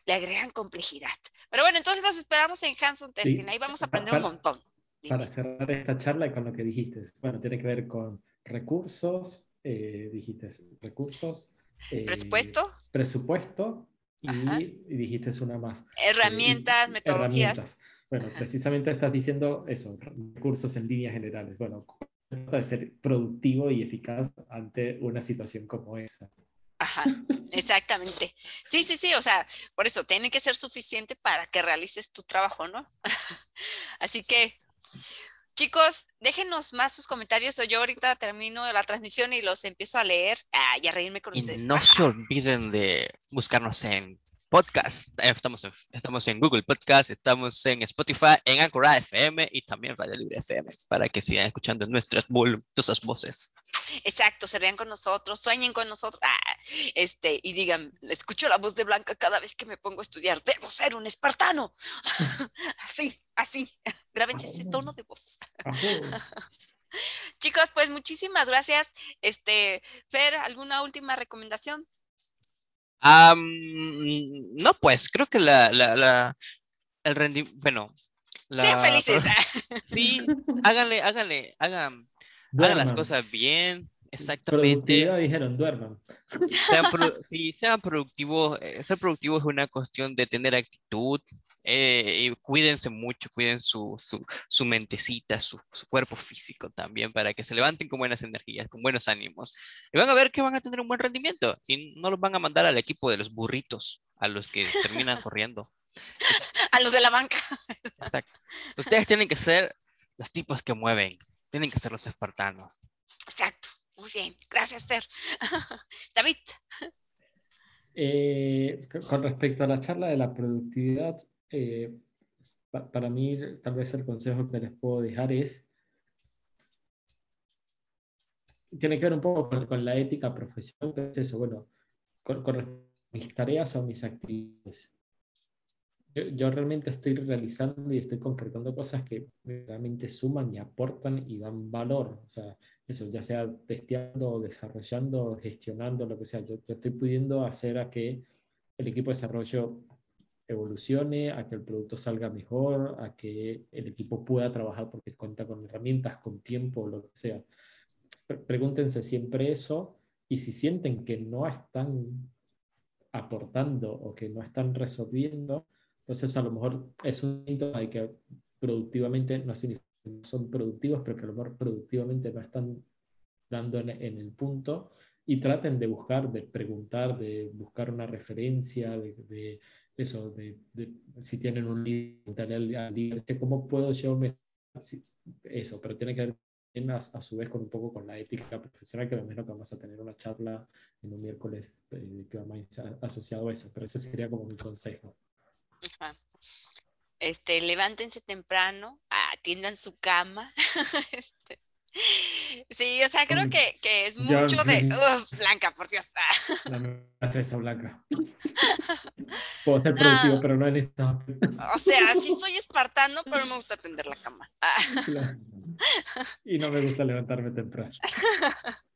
le agregan complejidad. Pero bueno, entonces los esperamos en Hanson Testing. Ahí vamos a aprender un montón. Para cerrar esta charla con lo que dijiste, bueno, tiene que ver con recursos, eh, dijiste recursos, eh, Presupuesto, presupuesto y, Ajá. y dijiste una más. herramientas, Eh, y- metodologías. herramientas. Bueno, precisamente estás diciendo eso, recursos en líneas generales. Bueno, trata de ser productivo y eficaz ante una situación como esa. Ajá, exactamente. Sí, sí, sí, o sea, por eso tiene que ser suficiente para que realices tu trabajo, ¿no? Así que, chicos, déjenos más sus comentarios o yo ahorita termino la transmisión y los empiezo a leer ah, y a reírme con Y ustedes. no se olviden de buscarnos en podcast. Eh, Estamos en, estamos en Google Podcast, estamos en Spotify, en Anchor FM y también Radio Libre FM para que sigan escuchando nuestras voluptuosas voces. Exacto, se rían con nosotros, sueñen con nosotros, ah, este, y digan, escucho la voz de Blanca cada vez que me pongo a estudiar, debo ser un espartano. así, así, grábense ese tono de voz. Chicos, pues muchísimas gracias. Este, Fer, ¿alguna última recomendación? Am, no, pues creo que la, la, la- el rendimiento, bueno, Sean la- felices. Sí, háganle, háganle, hagan, hagan las Duerman. cosas bien, exactamente. Dijeron, duerman. Sean, pro- sí, sean productivos. eh, ser productivos es una cuestión de tener actitud. eh, y cuídense mucho, cuiden su, su, su mentecita, su, su cuerpo físico también, para que se levanten con buenas energías, con buenos ánimos. Y van a ver que van a tener un buen rendimiento. Y no los van a mandar al equipo de los burritos, a los que terminan corriendo. A los de la banca. Exacto. Ustedes tienen que ser los tipos que mueven, tienen que ser los espartanos. Exacto. Muy bien. Gracias, Fer. David. Eh, con respecto a la charla de la productividad, eh, para mí tal vez el consejo que les puedo dejar es, tiene que ver un poco con, la ética profesional, es eso, bueno, con, con mis tareas o mis actividades yo, realmente estoy realizando y estoy concretando cosas que realmente suman y aportan y dan valor. O sea, eso, ya sea testeando, desarrollando, gestionando, lo que sea. Yo, estoy pudiendo hacer a que el equipo de desarrollo evolucione, a que el producto salga mejor, a que el equipo pueda trabajar porque cuenta con herramientas, con tiempo, lo que sea. Pregúntense siempre eso y si sienten que no están aportando o que no están resolviendo, entonces, a lo mejor es un síntoma de que productivamente no son productivos, pero que a lo mejor productivamente no están dando en, el punto y traten de buscar, de preguntar, de buscar una referencia, de, eso, de, si tienen un líder, cómo puedo yo eso, pero tiene que ver a, a, su vez con un poco con la ética profesional, que me imagino que vamos a tener una charla en un miércoles eh, que va más asociado a eso, pero ese sería como mi consejo. Este, levántense temprano, atiendan su cama. este, sí, o sea, creo que, que es mucho de Blanca, por Dios. No hace eso, Blanca. Puedo ser productivo, pero no en esto. O sea, sí soy espartano, pero me gusta atender la cama. Y no me gusta levantarme temprano.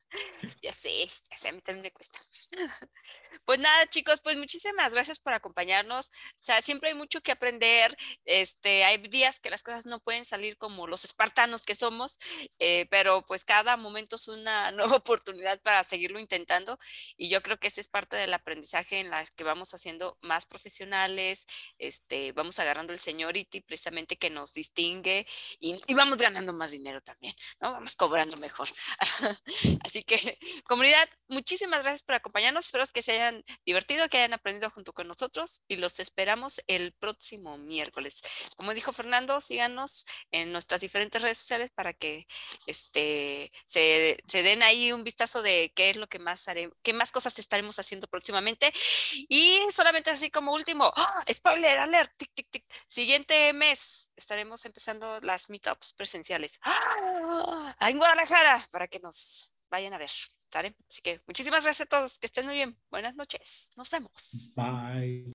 Ya sé, ya sé, a mí también me cuesta. Pues nada, chicos, pues muchísimas gracias por acompañarnos. O sea, siempre hay mucho que aprender. Este, hay días que las cosas no pueden salir como los espartanos que somos, eh, pero pues cada momento es una nueva oportunidad para seguirlo intentando. Y yo creo que ese es parte del aprendizaje en la que vamos haciendo más profesionales, este, vamos agarrando el señority precisamente que nos distingue y, y vamos ganando más dinero también, ¿no? Vamos cobrando mejor. Así que, comunidad, muchísimas gracias por acompañarnos. Espero que se hayan divertido, que hayan aprendido junto con nosotros y los esperamos el próximo miércoles. Como dijo Fernando, síganos en nuestras diferentes redes sociales para que este, se, den ahí un vistazo de qué es lo que más haremos, qué más cosas estaremos haciendo próximamente. Y solamente así como último, ¡ah! spoiler alert, tic, tic, tic. Siguiente mes estaremos empezando las meetups presenciales ¡Ah! en Guadalajara para que nos vayan a ver. Así que muchísimas gracias a todos. Que estén muy bien. Buenas noches. Nos vemos. Bye.